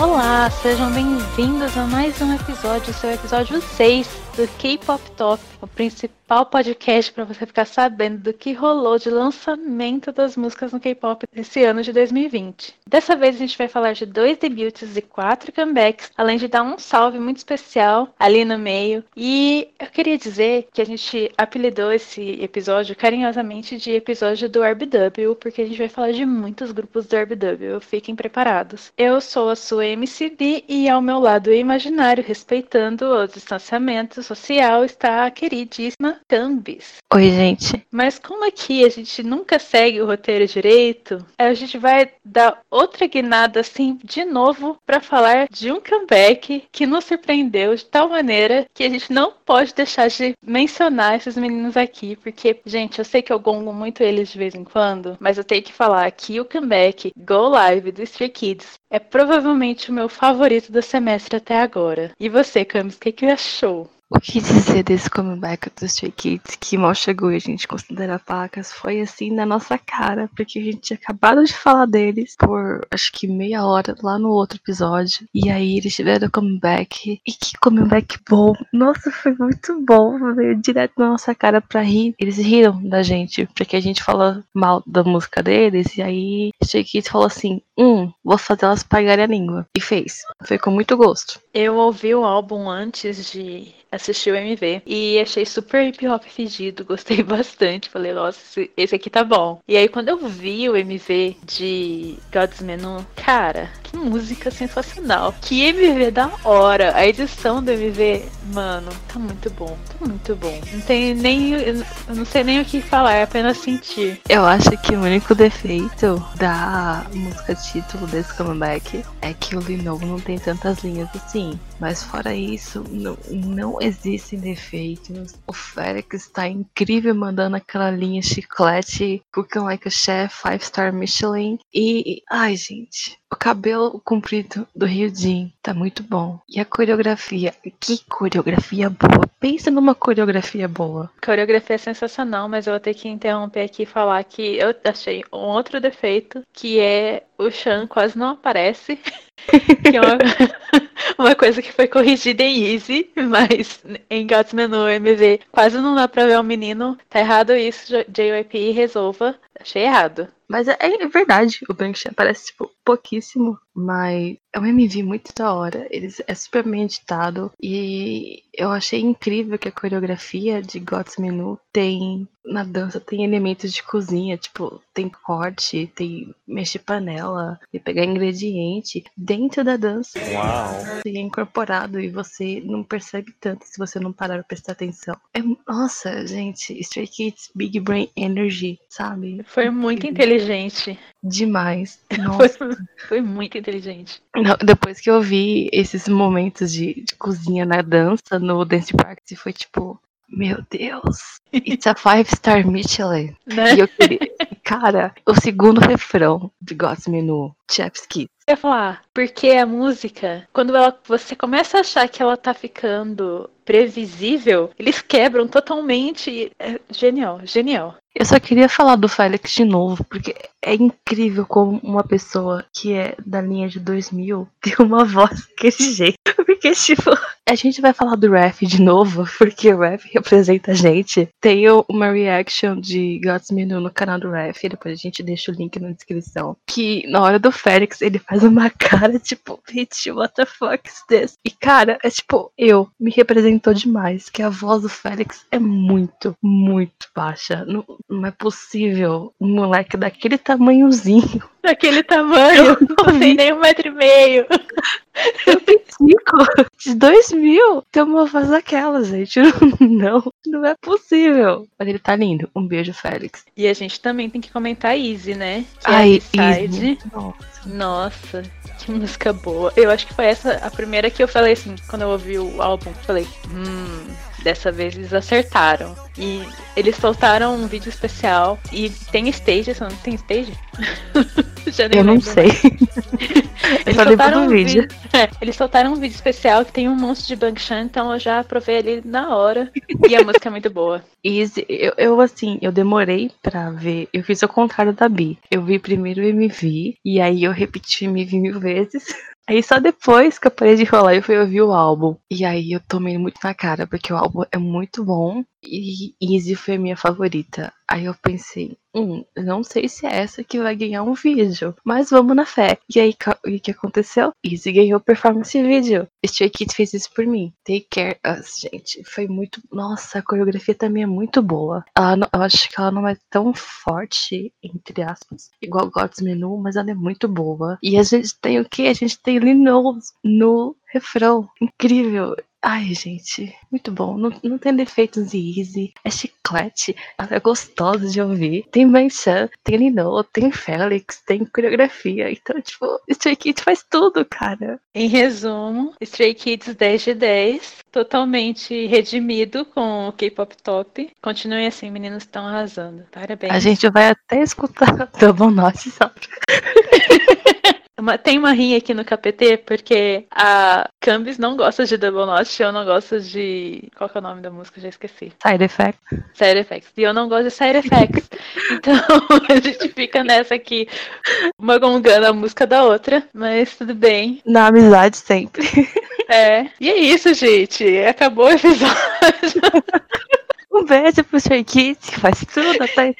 Olá, sejam bem-vindos a mais um episódio, seu episódio 6 do K-Pop Top, o principal podcast para você ficar sabendo do que rolou de lançamento das músicas no K-pop esse ano de 2020. Dessa vez a gente vai falar de dois debuts e quatro comebacks, além de dar um salve muito especial ali no meio. E eu queria dizer que a gente apelidou esse episódio carinhosamente de episódio do RBW, porque a gente vai falar de muitos grupos do RBW. Fiquem preparados. Eu sou a sua MCB e ao meu lado imaginário, respeitando o distanciamento social, está a queridíssima Cambis. Oi, gente. Mas como aqui a gente nunca segue o roteiro direito, a gente vai dar outra guinada assim de novo para falar de um comeback que nos surpreendeu de tal maneira que a gente não pode deixar de mencionar esses meninos aqui, porque, gente, eu sei que eu gongo muito eles de vez em quando, mas eu tenho que falar que o comeback Go Live do Stray Kids é provavelmente o meu favorito do semestre até agora. E você, Camis, o que, que achou? O que dizer desse comeback dos Stray Kids que mal chegou e a gente considera pacas foi assim na nossa cara, porque a gente tinha acabado de falar deles por acho que meia hora lá no outro episódio. E aí eles tiveram comeback. E que comeback bom! Nossa, foi muito bom. Veio direto na nossa cara pra rir. Eles riram da gente, porque a gente falou mal da música deles. E aí Kids falou assim: Hum, vou fazer elas pagarem a língua. E fez. Foi com muito gosto. Eu ouvi o álbum antes de assistir o MV e achei super hip hop fedido, gostei bastante. Falei, nossa, esse aqui tá bom. E aí, quando eu vi o MV de God's Menu, cara, que música sensacional. Que MV da hora. A edição do MV, mano, tá muito bom. Tá muito bom. Não tem nem. Eu não sei nem o que falar, é apenas sentir. Eu acho que o único defeito da música título desse comeback é que o Linovo não tem tantas linhas assim. Mas fora isso, não, não existem defeitos. O Félix está incrível mandando aquela linha chiclete, Cooking Like a Chef, 5 Star Michelin. E, ai gente, o cabelo comprido do Ryujin tá muito bom. E a coreografia, que coreografia boa. Pensa numa coreografia boa. Coreografia é sensacional, mas eu vou ter que interromper aqui e falar que eu achei um outro defeito, que é o Chan quase não aparece. que é uma, uma, coisa que foi corrigida em Easy, mas em God's Menu MV quase não dá pra ver o menino. Tá errado isso, JYP resolva. Achei errado. Mas é, é verdade, o Bang Chan aparece, tipo, pouquíssimo, mas é um MV muito da hora. Ele é super bem editado e eu achei incrível que a coreografia de God's Menu tem na dança tem elementos de cozinha, tipo, tem corte, tem mexer panela, e pegar ingrediente dentro da dança. Uau! E é incorporado e você não percebe tanto se você não parar pra prestar atenção. É, nossa, gente, Stray Kids Big Brain Energy, sabe? Foi muito inteligente. Demais. Nossa. Foi, foi muito inteligente. Não, depois que eu vi esses momentos de, de cozinha na dança no Dance Practice, foi tipo, meu Deus, it's a five star Michelin. Né? E eu queria, cara, o segundo refrão de God's Menu, Chef's Kiss. Eu ia falar, porque a música, quando ela, você começa a achar que ela tá ficando previsível, eles quebram totalmente. É genial, genial. Eu só queria falar do Félix de novo, porque é incrível como uma pessoa que é da linha de 2000 tem uma voz daquele jeito. Porque, tipo, a gente vai falar do Ref de novo, porque o Ref representa a gente. Tem uma reaction de God's Menu no canal do Ref, depois a gente deixa o link na descrição. Que na hora do Félix ele faz uma cara tipo, bitch, what the fuck is this? E cara, é tipo, eu, me representou demais, que a voz do Félix é muito, muito baixa. Não, não é possível um moleque daquele tamanhozinho. Daquele tamanho, não tem nem um metro e meio. Eu tenho cinco de dois mil. Tem uma voz daquela, gente. Não, não é possível. Mas ele tá lindo. Um beijo, Félix. E a gente também tem que comentar Easy, né? Que Ai, é Easy. side. Nossa. Nossa, que música boa. Eu acho que foi essa a primeira que eu falei assim, quando eu ouvi o álbum, falei, hum, dessa vez eles acertaram. E eles soltaram um vídeo especial e tem stage, não tem stage? Eu não lembro sei. Eles só soltaram um vídeo. vídeo. É, eles soltaram um vídeo especial que tem um monstro de Bangshan, então eu já aprovei ali na hora. E a música é muito boa. Easy, eu, eu, assim, eu demorei pra ver. Eu fiz o contrário da Bi. Eu vi primeiro o MV, e aí eu repeti o MV mil vezes. Aí só depois que eu parei de rolar eu fui ouvir o álbum. E aí eu tomei muito na cara, porque o álbum é muito bom e Easy foi a minha favorita. Aí eu pensei, hum, não sei se é essa que vai ganhar um vídeo, mas vamos na fé. E aí, o que aconteceu? Easy ganhou performance vídeo. Stray Kids fez isso por mim. Take Care Us, gente. Foi muito. Nossa, a coreografia também é muito boa. Ela não... eu acho que ela não é tão forte, entre aspas, igual God's Menu, mas ela é muito boa. E a gente tem o quê? A gente tem Lil no refrão. Incrível. Ai, gente, muito bom. Não, não tem defeitos de Easy. É chiclete. É gostosa de ouvir. Tem Manchan, tem Lino, tem Félix, tem coreografia. Então, tipo, Stray Kids faz tudo, cara. Em resumo, Stray Kids 10 de 10. Totalmente redimido com o K-pop top. Continuem assim, meninos estão arrasando. Parabéns. A gente vai até escutar Double Note, sabe? Uma, tem uma rinha aqui no KPT, porque a Cambis não gosta de Double Note, eu não gosto de. Qual que é o nome da música? Já esqueci. Side Effects. Side Effects. E eu não gosto de Side Effects. então a gente fica nessa aqui, uma gongando a música da outra, mas tudo bem. Na amizade sempre. É. E é isso, gente. Acabou o episódio. Um beijo pro Stray Kids, que faz tudo até.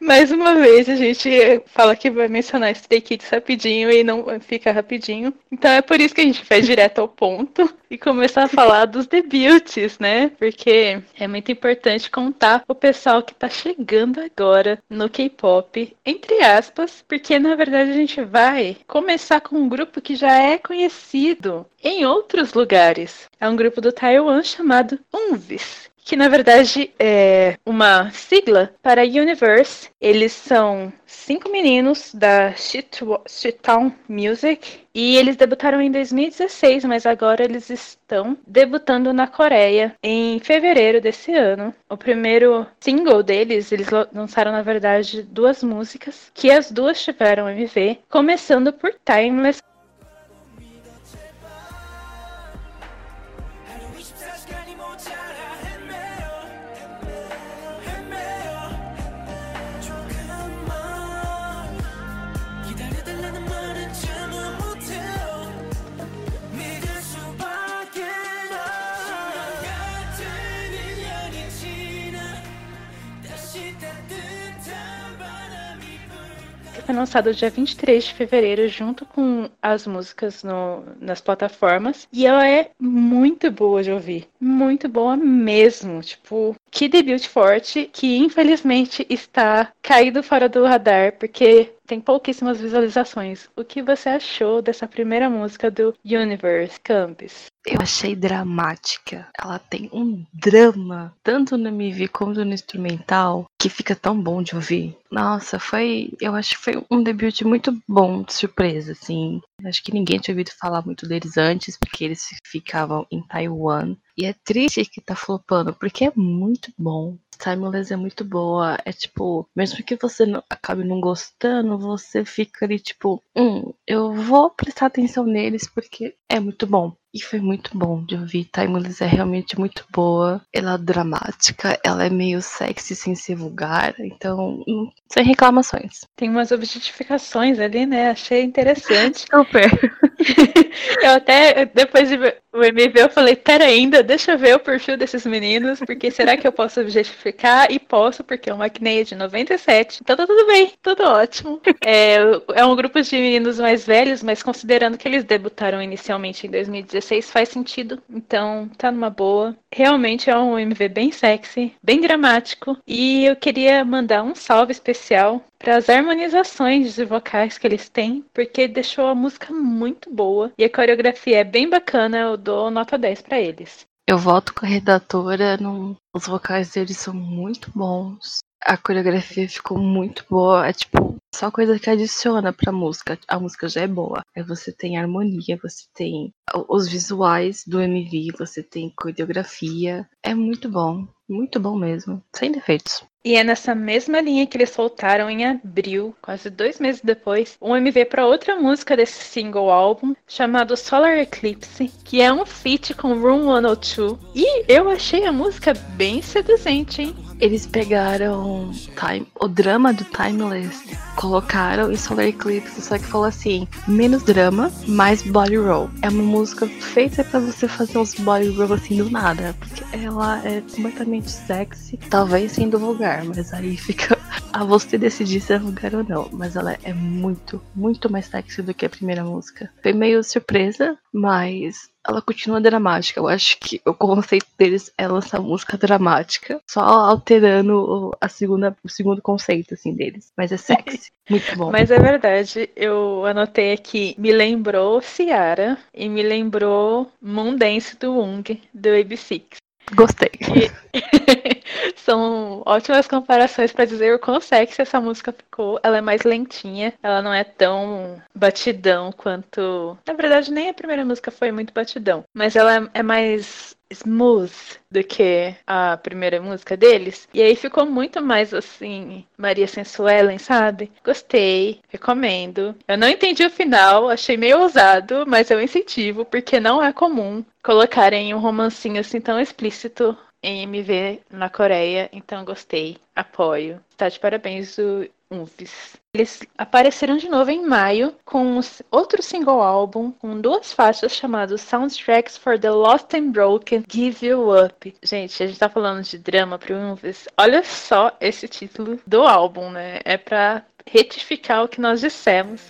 Mais uma vez, a gente fala que vai mencionar Stray Kids rapidinho e não fica rapidinho. Então é por isso que a gente vai direto ao ponto e começar a falar dos debuts, né? Porque é muito importante contar o pessoal que tá chegando agora no K-pop, entre aspas, porque na verdade a gente vai começar com um grupo que já é conhecido em outros lugares. É um grupo do Taiwan chamado UNVIS que na verdade é uma sigla para Universe. Eles são cinco meninos da Shittown Music e eles debutaram em 2016, mas agora eles estão debutando na Coreia em fevereiro desse ano. O primeiro single deles, eles lançaram na verdade duas músicas, que as duas tiveram MV, começando por Timeless lançado dia 23 de fevereiro, junto com as músicas no, nas plataformas. E ela é muito boa de ouvir. Muito boa mesmo. Tipo, que debut forte, que infelizmente está caído fora do radar, porque tem pouquíssimas visualizações. O que você achou dessa primeira música do Universe Campus? Eu achei dramática. Ela tem um drama, tanto no MV quanto no instrumental, que fica tão bom de ouvir. Nossa, foi. Eu acho que foi um debut muito bom, de surpresa, assim. Acho que ninguém tinha ouvido falar muito deles antes, porque eles ficavam em Taiwan. E é triste que tá flopando, porque é muito bom. Timeless é muito boa. É tipo, mesmo que você não, acabe não gostando, você fica ali tipo, hum, eu vou prestar atenção neles porque é muito bom. E foi muito bom de ouvir. Timeless é realmente muito boa. Ela é dramática, ela é meio sexy sem ser vulgar. Então, hum, sem reclamações. Tem umas objetificações ali, né? Achei interessante. Super. eu até, depois de o MV, eu falei, pera ainda, deixa eu ver o perfil desses meninos, porque será que eu posso objetificar? E posso, porque é uma Acneia de 97. Então tá tudo bem, tudo ótimo. É, é um grupo de meninos mais velhos, mas considerando que eles debutaram inicialmente em 2016, faz sentido. Então tá numa boa. Realmente é um MV bem sexy, bem dramático. E eu queria mandar um salve especial para as harmonizações de vocais que eles têm, porque deixou a música muito boa e a coreografia é bem bacana, eu dou nota 10 para eles. Eu voto com a redatora, no... os vocais deles são muito bons. A coreografia ficou muito boa. É tipo, só coisa que adiciona pra música. A música já é boa. Aí você tem harmonia, você tem os visuais do MV, você tem coreografia. É muito bom. Muito bom mesmo. Sem defeitos. E é nessa mesma linha que eles soltaram em abril, quase dois meses depois, um MV para outra música desse single álbum, chamado Solar Eclipse, que é um feat com Room 102. E eu achei a música bem seduzente, hein? Eles pegaram time, o drama do Timeless, colocaram em Solar Eclipse, só que falou assim: menos drama, mais body roll. É uma música feita para você fazer uns body roll assim do nada, porque ela é completamente sexy, talvez sendo vulgar, mas aí fica a você decidir se é vulgar ou não. Mas ela é muito, muito mais sexy do que a primeira música. Foi meio surpresa, mas ela continua dramática. Eu acho que o conceito deles é lançar música dramática, só alterando a segunda, o segundo conceito assim deles. Mas é sexy, muito bom. Mas é verdade, eu anotei aqui, me lembrou Ciara e me lembrou Moondance do Wung do AB6. Gostei. São ótimas comparações para dizer o quão sexy essa música ficou. Ela é mais lentinha, ela não é tão batidão quanto. Na verdade, nem a primeira música foi muito batidão, mas ela é mais smooth do que a primeira música deles. E aí ficou muito mais assim, Maria Sensuelen, sabe? Gostei, recomendo. Eu não entendi o final, achei meio ousado, mas eu incentivo, porque não é comum colocarem um romancinho assim tão explícito em MV na Coreia, então gostei, apoio. Está de parabéns o UFES. Eles apareceram de novo em maio com outro single álbum com duas faixas chamadas Soundtracks for the Lost and Broken Give You Up. Gente, a gente tá falando de drama pro UFES. Olha só esse título do álbum, né? É para retificar o que nós dissemos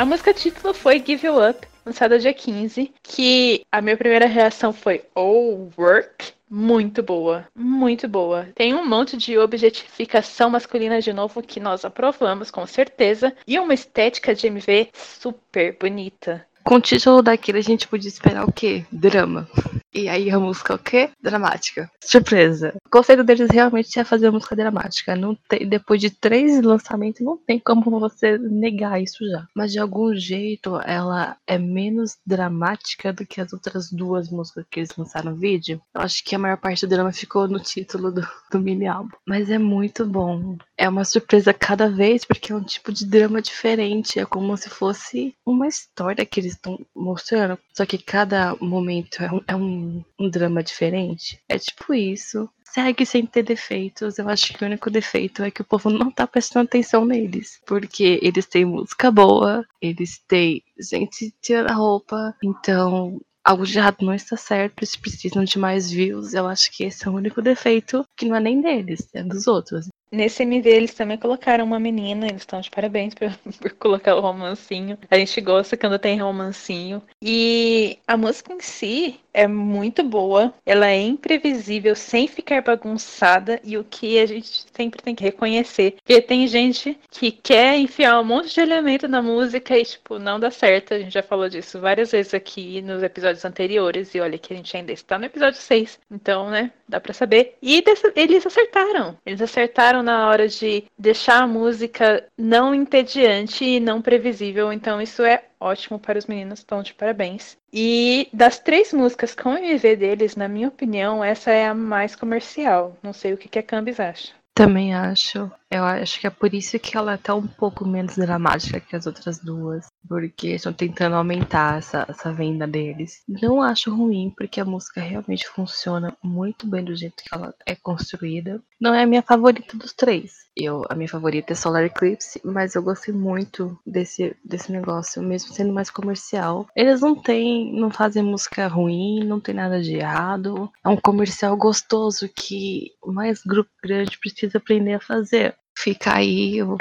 A música título foi Give You Up, lançada dia 15, que a minha primeira reação foi Oh, work? Muito boa, muito boa. Tem um monte de objetificação masculina de novo que nós aprovamos, com certeza, e uma estética de MV super bonita. Com o título daquele a gente podia esperar o quê? Drama. E aí a música o quê? Dramática. Surpresa. O conceito deles realmente é fazer música dramática. Não tem, depois de três lançamentos, não tem como você negar isso já. Mas de algum jeito ela é menos dramática do que as outras duas músicas que eles lançaram no vídeo. Eu acho que a maior parte do drama ficou no título do, do mini álbum. Mas é muito bom. É uma surpresa cada vez, porque é um tipo de drama diferente. É como se fosse uma história que eles estão mostrando. Só que cada momento é um, é um um, drama diferente. É tipo isso. Segue sem ter defeitos. Eu acho que o único defeito é que o povo não tá prestando atenção neles. Porque eles têm música boa, eles têm gente tirando roupa. Então, algo de errado não está certo, eles precisam de mais views. Eu acho que esse é o único defeito que não é nem deles, é dos outros. Nesse MV eles também colocaram uma menina, eles estão de parabéns por, por, colocar o romancinho. A gente gosta quando tem romancinho. E a música em si é muito boa, ela é imprevisível, sem ficar bagunçada, e o que a gente sempre tem que reconhecer. Porque tem gente que quer enfiar um monte de elemento na música e, tipo, não dá certo. A gente já falou disso várias vezes aqui nos episódios anteriores, e olha que a gente ainda está no episódio 6. Então, né, dá pra saber. E eles acertaram. Eles acertaram na hora de deixar a música não entediante e não previsível. Então, isso é ótimo para os meninos, então de parabéns. E das três músicas com MV deles, na minha opinião, essa é a mais comercial. Não sei o que, que a Cambis acha. Também acho. Eu acho que é por isso que ela tá um pouco menos dramática que as outras duas. Porque estão tentando aumentar essa, essa venda deles. Não acho ruim, porque a música realmente funciona muito bem do jeito que ela é construída. Não é a minha favorita dos três. Eu, a minha favorita é Solar Eclipse, mas eu gostei muito desse, desse negócio, mesmo sendo mais comercial. Eles não têm, não fazem música ruim, não tem nada de errado. É um comercial gostoso que mais grupo grande precisa aprender a fazer. Fica aí o,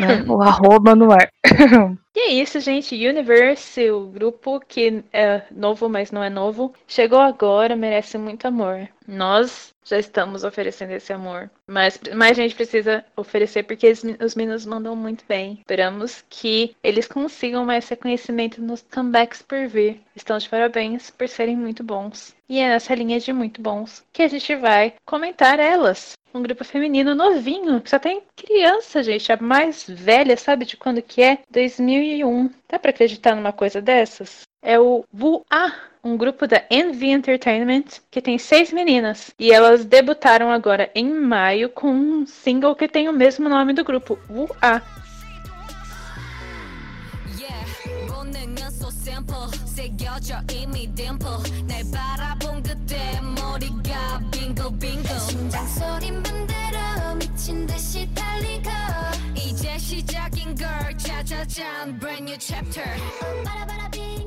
né, o arroba no ar. E é isso, gente. Universe, o grupo que é novo, mas não é novo, chegou agora, merece muito amor. Nós já estamos oferecendo esse amor, mas mais gente precisa oferecer porque os meninos mandam muito bem. Esperamos que eles consigam mais reconhecimento nos comebacks por vir. Estão de parabéns por serem muito bons. E é nessa linha de muito bons que a gente vai comentar elas um grupo feminino novinho, que só tem criança, gente. A mais mais velha, sabe de quando que é? 2001. Dá pra acreditar numa coisa dessas? É o Wu-A, um grupo da Envy Entertainment que tem seis meninas. E elas debutaram agora em maio com um single que tem o mesmo nome do grupo, Wu-A. 새겨져 이미 딤플 날 바라본 그때 머리가 빙글빙글 심장 소리 만들어 미친 듯이 달리고 이제 시작인 걸 짜자잔 brand new chapter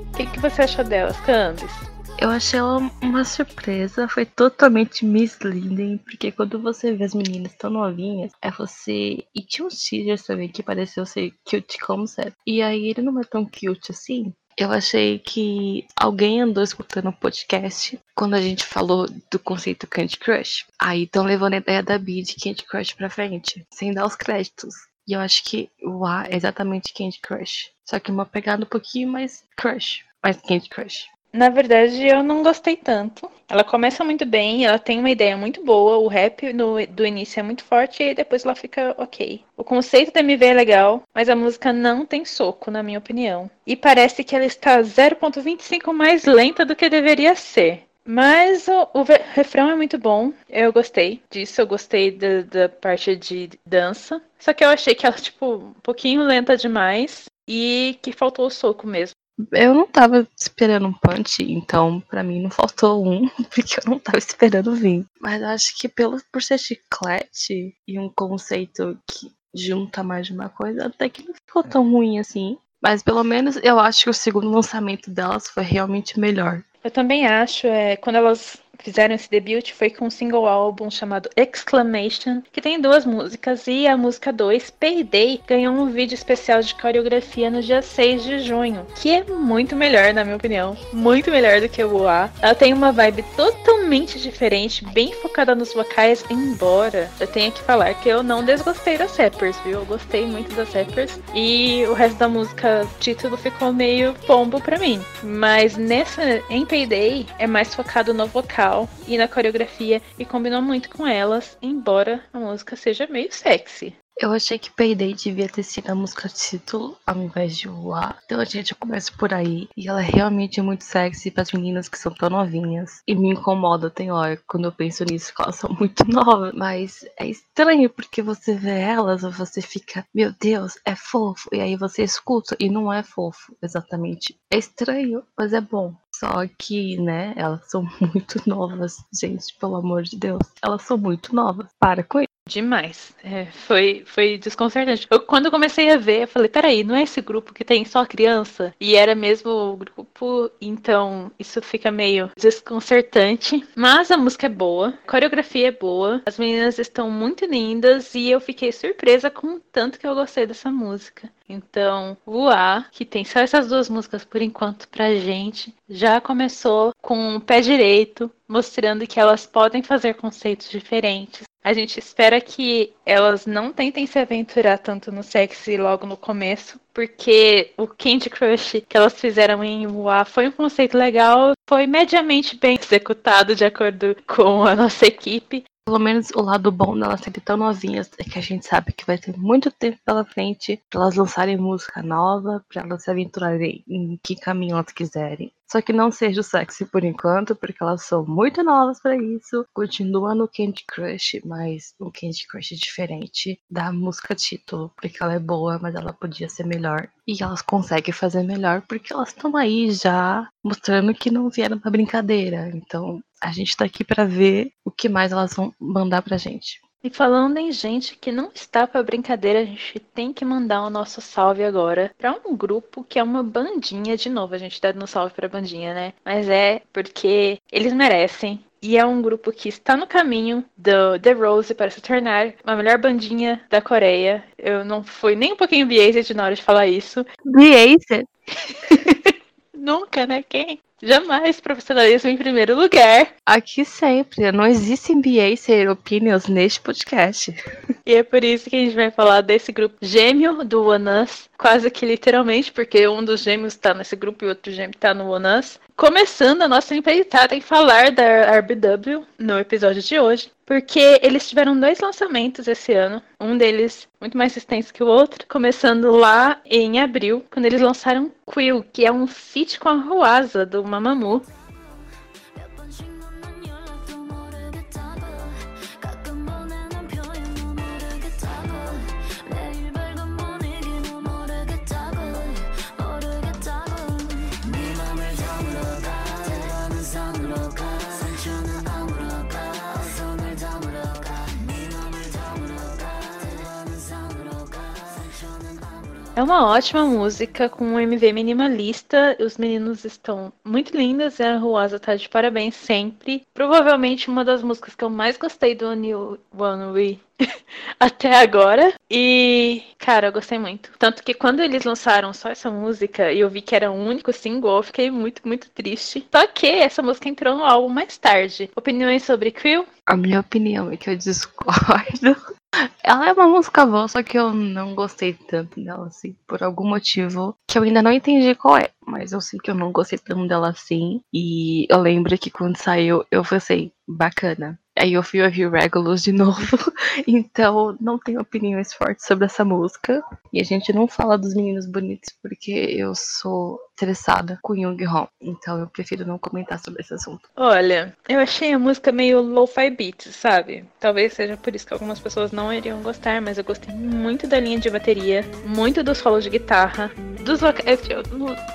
O que, que você achou delas, Candice? Eu achei ela uma surpresa, foi totalmente misleading, porque quando você vê as meninas tão novinhas, é você. E tinha uns teasers também que pareceu ser cute concept. E aí ele não é tão cute assim. Eu achei que alguém andou escutando o podcast quando a gente falou do conceito Candy Crush. Aí estão levando a ideia da Bee de Candy Crush pra frente, sem dar os créditos. E eu acho que o A é exatamente Candy Crush. Só que uma pegada um pouquinho mais Crush. Mais Candy Crush. Na verdade, eu não gostei tanto. Ela começa muito bem, ela tem uma ideia muito boa, o rap no, do início é muito forte e depois ela fica ok. O conceito da MV é legal, mas a música não tem soco, na minha opinião. E parece que ela está 0.25 mais lenta do que deveria ser. Mas o, o, refrão é muito bom. Eu gostei disso. Eu gostei da, da, parte de dança. Só que eu achei que ela, tipo, um pouquinho lenta demais. E que faltou o soco mesmo. Eu não tava esperando um punch, então para mim não faltou um, porque eu não tava esperando vir. Mas acho que pelo, por ser chiclete e um conceito que junta mais de uma coisa, até que não ficou tão ruim assim. Mas pelo menos eu acho que o segundo lançamento delas foi realmente melhor. Eu também acho, é, quando elas fizeram esse debut foi com um single álbum chamado Exclamation, que tem duas músicas, e a música 2, Payday, ganhou um vídeo especial de coreografia no dia 6 de junho, que é muito melhor, na minha opinião. Muito melhor do que o A. Ela tem uma vibe totalmente diferente, bem focada nos vocais, embora eu tenha que falar que eu não desgostei das rappers, viu? Eu gostei muito das rappers. E o resto da música, título, ficou meio pombo pra mim. Mas nessa, em Payday, é mais focado no vocal e na coreografia e combinou muito com elas, embora a música seja meio sexy. Eu achei que Payday devia ter sido a música título ao invés de voar. Então a gente começa por aí. E ela é realmente muito sexy para as meninas que são tão novinhas. E me incomoda, tem hora, quando eu penso nisso, que elas são muito novas. Mas é estranho porque você vê elas e você fica, meu Deus, é fofo. E aí você escuta e não é fofo, exatamente. É estranho, mas é bom. Só que, né, elas são muito novas, gente, pelo amor de Deus. Elas são muito novas. Para com isso. Demais. É, foi, foi desconcertante. Eu, quando eu comecei a ver, eu falei, peraí, não é esse grupo que tem só criança? E era mesmo o grupo, então isso fica meio desconcertante. Mas a música é boa, a coreografia é boa, as meninas estão muito lindas e eu fiquei surpresa com o tanto que eu gostei dessa música. Então, o A, que tem só essas duas músicas por enquanto pra gente, já começou com o pé direito, mostrando que elas podem fazer conceitos diferentes. A gente espera que elas não tentem se aventurar tanto no sexy logo no começo, porque o Candy Crush que elas fizeram em UA foi um conceito legal, foi mediamente bem executado de acordo com a nossa equipe, pelo menos o lado bom delas serem tão novinhas é que a gente sabe que vai ter muito tempo pela frente para elas lançarem música nova, para elas se aventurarem em que caminho elas quiserem. Só que não seja sexy por enquanto, porque elas são muito novas para isso. Continua no Candy Crush, mas um Candy Crush diferente da música título, porque ela é boa, mas ela podia ser melhor. E elas conseguem fazer melhor porque elas estão aí já mostrando que não vieram pra brincadeira. Então a gente tá aqui para ver o que mais elas vão mandar pra gente. E falando em gente que não está para brincadeira, a gente tem que mandar o nosso salve agora para um grupo que é uma bandinha de novo. A gente tá dando salve para bandinha, né? Mas é porque eles merecem. E é um grupo que está no caminho do The Rose para se tornar a melhor bandinha da Coreia. Eu não fui nem um pouquinho biased na hora de falar isso. Biased? Nunca, né? Quem? Jamais profissionalismo em primeiro lugar. Aqui sempre. Não existe MBA ser opinions neste podcast. E é por isso que a gente vai falar desse grupo gêmeo do One Us, quase que literalmente, porque um dos gêmeos está nesse grupo e o outro gêmeo está no One Us. Começando a nossa empreitada em falar da RBW no episódio de hoje, porque eles tiveram dois lançamentos esse ano, um deles muito mais extenso que o outro, começando lá em abril, quando eles lançaram Quill, que é um feat com a Ruasa do Mamamoo. É uma ótima música com um MV minimalista. Os meninos estão muito lindos e a Ruasa tá de parabéns sempre. Provavelmente uma das músicas que eu mais gostei do New One We até agora. E, cara, eu gostei muito. Tanto que quando eles lançaram só essa música e eu vi que era o único single, eu fiquei muito, muito triste. Só que essa música entrou no álbum mais tarde. Opiniões sobre Quill? A minha opinião é que eu discordo. Ela é uma música boa, só que eu não gostei tanto dela, assim, por algum motivo que eu ainda não entendi qual é. Mas eu sei que eu não gostei tanto dela assim. E eu lembro que quando saiu, eu pensei, bacana. Aí eu fui ouvir Regulus de novo, então não tenho opiniões fortes sobre essa música. E a gente não fala dos meninos bonitos porque eu sou estressada com Young Hong, então eu prefiro não comentar sobre esse assunto. Olha, eu achei a música meio lo-fi beats, sabe? Talvez seja por isso que algumas pessoas não iriam gostar, mas eu gostei muito da linha de bateria, muito dos solos de guitarra, dos eu,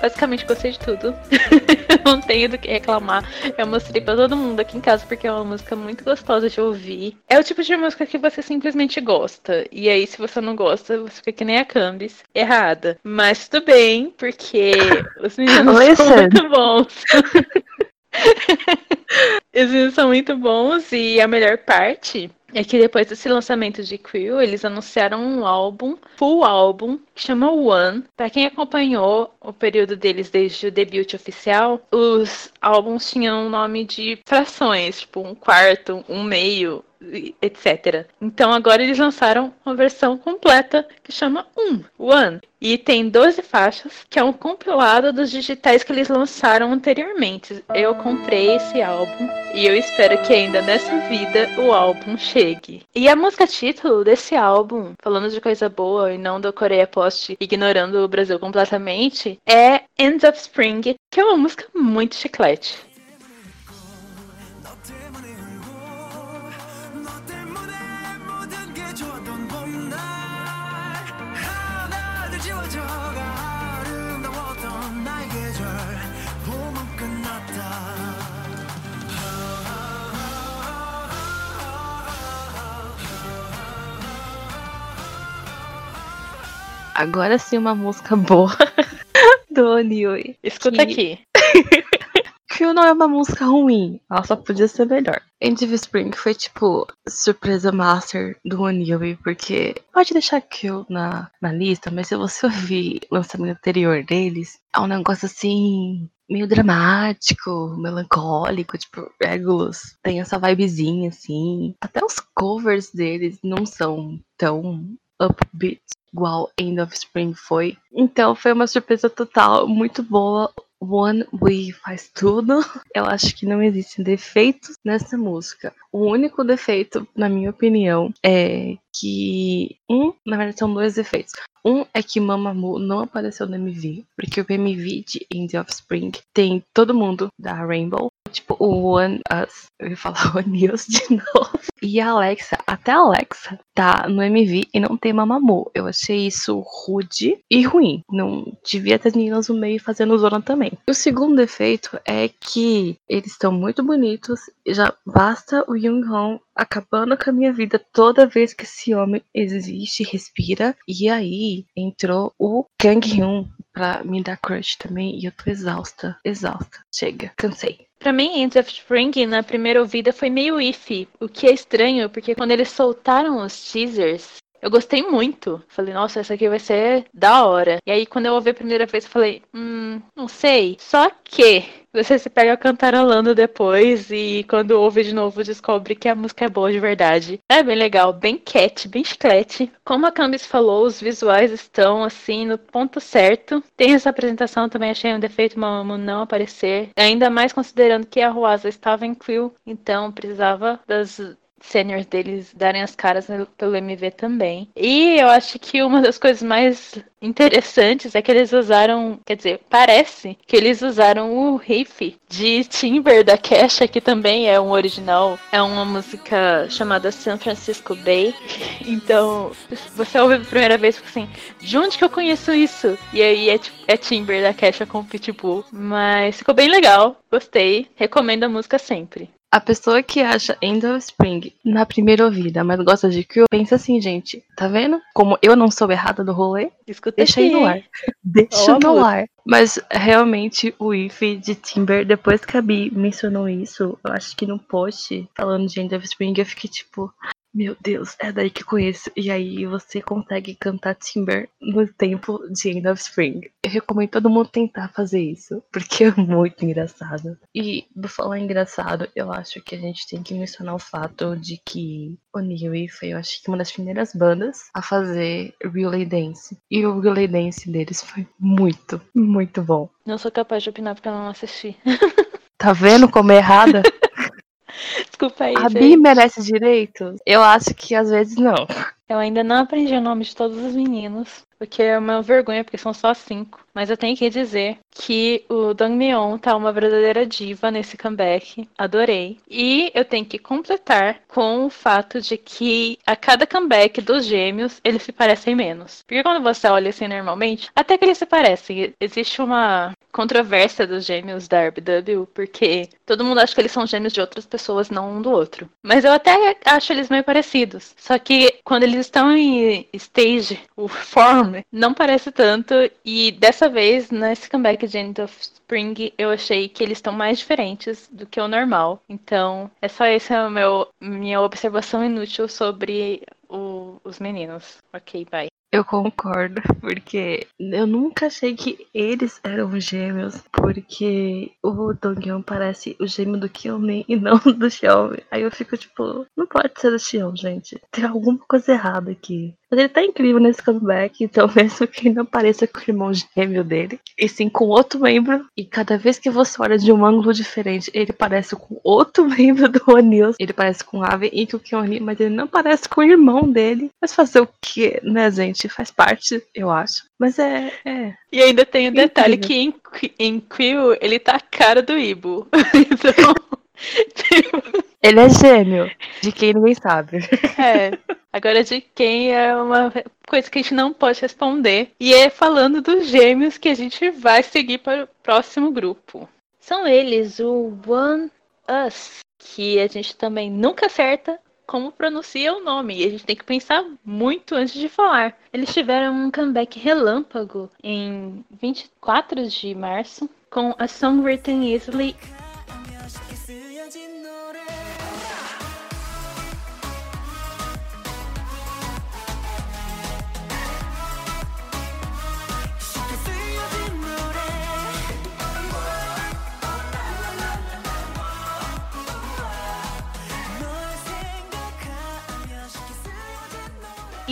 basicamente gostei de tudo. não tenho do que reclamar. Eu mostrei pra todo mundo aqui em casa porque é uma música muito gostosa de ouvir. É o tipo de música que você simplesmente gosta. E aí, se você não gosta, você fica que nem a Cambis, errada. Mas tudo bem, porque os meninos Listen. são muito bons. Os meninos são muito bons e a melhor parte é que depois desse lançamento de Quill, eles anunciaram um álbum, full álbum, que chama One. Para quem acompanhou o período deles desde o debut oficial, os álbuns tinham o nome de frações, tipo um quarto, um meio, etc. Então agora eles lançaram uma versão completa que chama Um, One. E tem 12 faixas, que é um compilado dos digitais que eles lançaram anteriormente. Eu comprei esse álbum e eu espero que ainda nessa vida o álbum chegue. E a música título desse álbum, falando de coisa boa e não do Coreia Post ignorando o Brasil completamente, é End of Spring, que é uma música muito chiclete. Agora sim uma música boa do Onioi. Escuta que... aqui. Kill não é uma música ruim, ela só podia ser melhor. End of Spring foi tipo surpresa master do Onioi, porque pode deixar Kill na, na lista, mas se você ouvir o lançamento anterior deles, é um negócio assim meio dramático, melancólico, tipo, Regulus tem essa vibezinha assim. Até os covers deles não são tão upbeat igual End of Spring foi. Então foi uma surpresa total, muito boa. One We faz tudo. Eu acho que não existem defeitos nessa música. O único defeito, na minha opinião, é que um, na verdade são dois defeitos. Um é que Mamamoo não apareceu no MV, porque o MV de End of Spring tem todo mundo da Rainbow tipo, o One Us. Eu ia falar One News de novo. E a Alexa, até a Alexa tá no MV e não tem Mamamoo. Eu achei isso rude e ruim. Não devia ter meninas no meio fazendo zona também. O segundo defeito é que eles estão muito bonitos. Já basta o Jung Hong acabando com a minha vida toda vez que esse homem existe, respira. E aí entrou o Kang Hyun pra me dar crush também. E eu tô exausta, exausta. Chega, cansei. Pra mim, End of Spring, na primeira ouvida, foi meio iffy. O que é estranho, porque quando eles soltaram os teasers, eu gostei muito. Falei, nossa, essa aqui vai ser da hora. E aí, quando eu ouvi a primeira vez, eu falei, hum, não sei. Só que você se pega cantarolando depois e quando ouve de novo descobre que a música é boa de verdade. É bem legal, bem cat, bem chiclete. Como a Cambis falou, os visuais estão assim no ponto certo. Tem essa apresentação também, achei um defeito Mamamoo não aparecer. Ainda mais considerando que a Ruasa estava em Quill, então precisava das seniors deles darem as caras pelo MV também. E eu acho que uma das coisas mais interessantes é que eles usaram, quer dizer, parece que eles usaram o riff de Timber da Kesha, que também é um original, é uma música chamada San Francisco Bay. Então, você ouve pela primeira vez assim, de onde que eu conheço isso? E aí é, é Timber da Kesha com Pitbull. Mas ficou bem legal, gostei, recomendo a música sempre. A pessoa que acha End of Spring na primeira ouvida, mas gosta de Kill, pensa assim, gente, tá vendo? Como eu não sou errada do rolê, Escuta deixa aí no ar. Deixa no ar. Mas realmente o if de Timber, depois que a Bi mencionou isso, eu acho que no post falando de End of Spring, eu fiquei tipo, meu Deus, é daí que conheço. E aí você consegue cantar Timber no tempo de End of Spring. Eu recomendo todo mundo tentar fazer isso, porque é muito engraçado. E por falar engraçado, eu acho que a gente tem que mencionar o fato de que o Niwi foi, eu acho que uma das primeiras bandas a fazer Relay Dance. E o Relay Dance deles foi muito, muito bom. Não sou capaz de opinar porque eu não assisti. Tá vendo como é errada? Desculpa aí, A gente. Bi merece direito? Eu acho que às vezes não. Eu ainda não aprendi o nome de todos os meninos, o que é uma vergonha, porque são só cinco. Mas eu tenho que dizer que o Dong Mion tá uma verdadeira diva nesse comeback. Adorei. E eu tenho que completar com o fato de que a cada comeback dos gêmeos, eles se parecem menos. Porque quando você olha assim normalmente, até que eles se parecem. Existe uma controvérsia dos gêmeos da RBW, porque todo mundo acha que eles são gêmeos de outras pessoas, não um do outro. Mas eu até acho eles meio parecidos. Só que quando eles estão em stage, o form, não parece tanto. E dessa vez, nesse comeback de End of Spring, eu achei que eles estão mais diferentes do que o normal. Então, é só essa é meu, minha observação inútil sobre o- os meninos. Ok, bye. Eu concordo, porque eu nunca achei que eles eram gêmeos, porque o Donghyun parece o gêmeo do Kyumin e não do Xiaomi. Aí eu fico tipo, não pode ser do Xion, gente. Tem alguma coisa errada aqui. Mas ele tá incrível nesse comeback, então mesmo que ele não pareça com o irmão gêmeo dele, e sim com outro membro, e cada vez que você olha de um ângulo diferente, ele parece com outro membro do Onils. Ele parece com Ave e com o Kyoni, mas ele não parece com o irmão dele. Mas fazer o que, né, gente? Faz parte, eu acho. Mas é. é. E ainda tem o detalhe Incrível. que em, em Quill ele tá a cara do Ibo. então, tipo, Ele é gêmeo, de quem ninguém sabe. é. Agora de quem é uma coisa que a gente não pode responder. E é falando dos gêmeos que a gente vai seguir para o próximo grupo. São eles o One Us, que a gente também nunca acerta como pronuncia o nome. E a gente tem que pensar muito antes de falar. Eles tiveram um comeback relâmpago em 24 de março com a Song Written Easily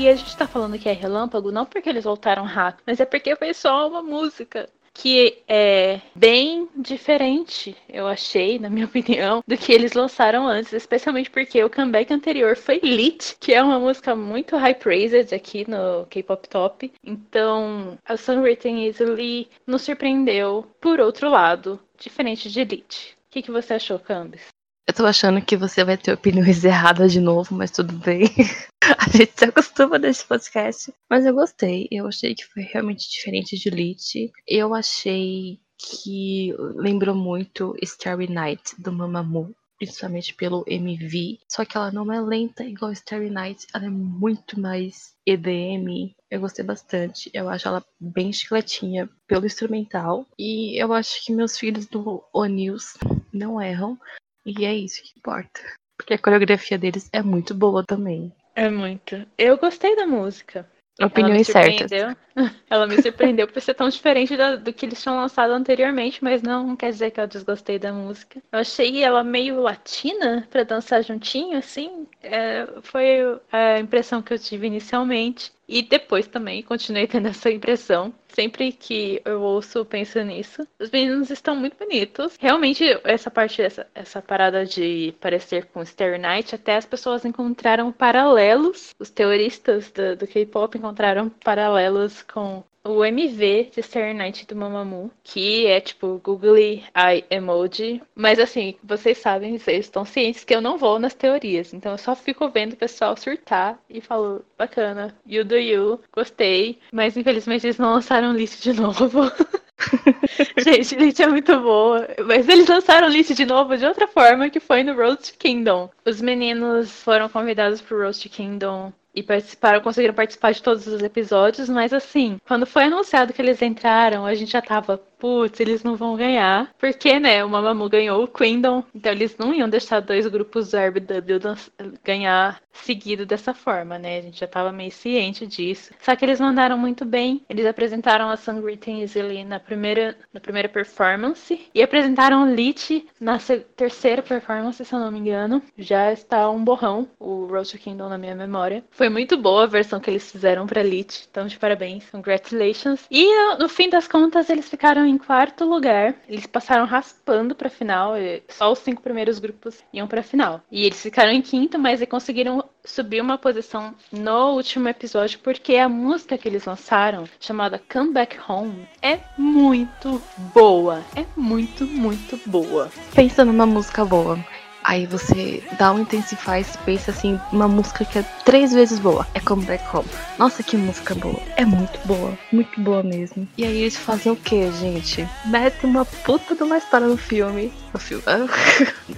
E a gente tá falando que é relâmpago não porque eles voltaram rápido, mas é porque foi só uma música que é bem diferente, eu achei, na minha opinião, do que eles lançaram antes, especialmente porque o comeback anterior foi Lit, que é uma música muito high praised aqui no K-pop Top. Então, a Sun Written Easily nos surpreendeu por outro lado, diferente de Lit. O que, que você achou, Candice? Eu tô achando que você vai ter opiniões erradas de novo, mas tudo bem. A gente se acostuma nesse podcast. Mas eu gostei. Eu achei que foi realmente diferente de Lit. Eu achei que lembrou muito Starry Night do Mamamoo. Principalmente pelo MV. Só que ela não é lenta igual Starry Night. Ela é muito mais EDM. Eu gostei bastante. Eu acho ela bem chicletinha pelo instrumental. E eu acho que meus filhos do O'Neills não erram. E é isso que importa. Porque a coreografia deles é muito boa também. É muito. Eu gostei da música. Ela Opiniões certas. surpreendeu. Ela me surpreendeu por ser tão diferente da- do que eles tinham lançado anteriormente, mas não quer dizer que eu desgostei da música. Eu achei ela meio latina pra dançar juntinho, assim. É, foi a impressão que eu tive inicialmente. E depois também continuei tendo essa impressão. Sempre que eu ouço, penso nisso. Os meninos estão muito bonitos. Realmente, essa parte, essa, essa parada de parecer com Starry Night, até as pessoas encontraram paralelos. Os teoristas do, do K-pop encontraram paralelos com o MV de Starry Night do Mamamoo, que é tipo Googly Eye Emoji. Mas assim, vocês sabem, vocês estão cientes que eu não vou nas teorias. Então eu só fico vendo o pessoal surtar e falo, bacana, you do you, gostei. Mas infelizmente eles não lançaram list de novo. Gente, List é muito boa. Mas eles lançaram List de novo de outra forma, que foi no Roast Kingdom. Os meninos foram convidados pro Roast Kingdom e participaram, conseguiram participar de todos os episódios, mas assim, quando foi anunciado que eles entraram, a gente já tava, putz, eles não vão ganhar. Porque, né, o Mamamoo ganhou o Queendom, então eles não iam deixar dois grupos RBW ganhar seguido dessa forma, né? A gente já tava meio ciente disso. Só que eles mandaram muito bem. Eles apresentaram a Sangwritten Easily na primeira, na primeira performance e apresentaram o Lit na terceira performance, se eu não me engano. Já está um borrão, o Road to Kingdom na minha memória. Foi muito boa a versão que eles fizeram pra Lit, então de parabéns, congratulations. E no- no fim das contas, eles ficaram em quarto lugar. Eles passaram raspando pra final, só os cinco primeiros grupos iam pra final. E eles ficaram em quinto, mas conseguiram subir uma posição no último episódio porque a música que eles lançaram, chamada Come Back Home, é muito boa. É muito, muito boa. Pensa numa música boa. Aí você dá um Intensify e pensa assim, uma música que é três vezes boa. É Come Back Home. Nossa, que música boa. É muito boa. Muito boa mesmo. E aí eles fazem o que, gente? Metem uma puta de uma história no filme. No filme. Ah,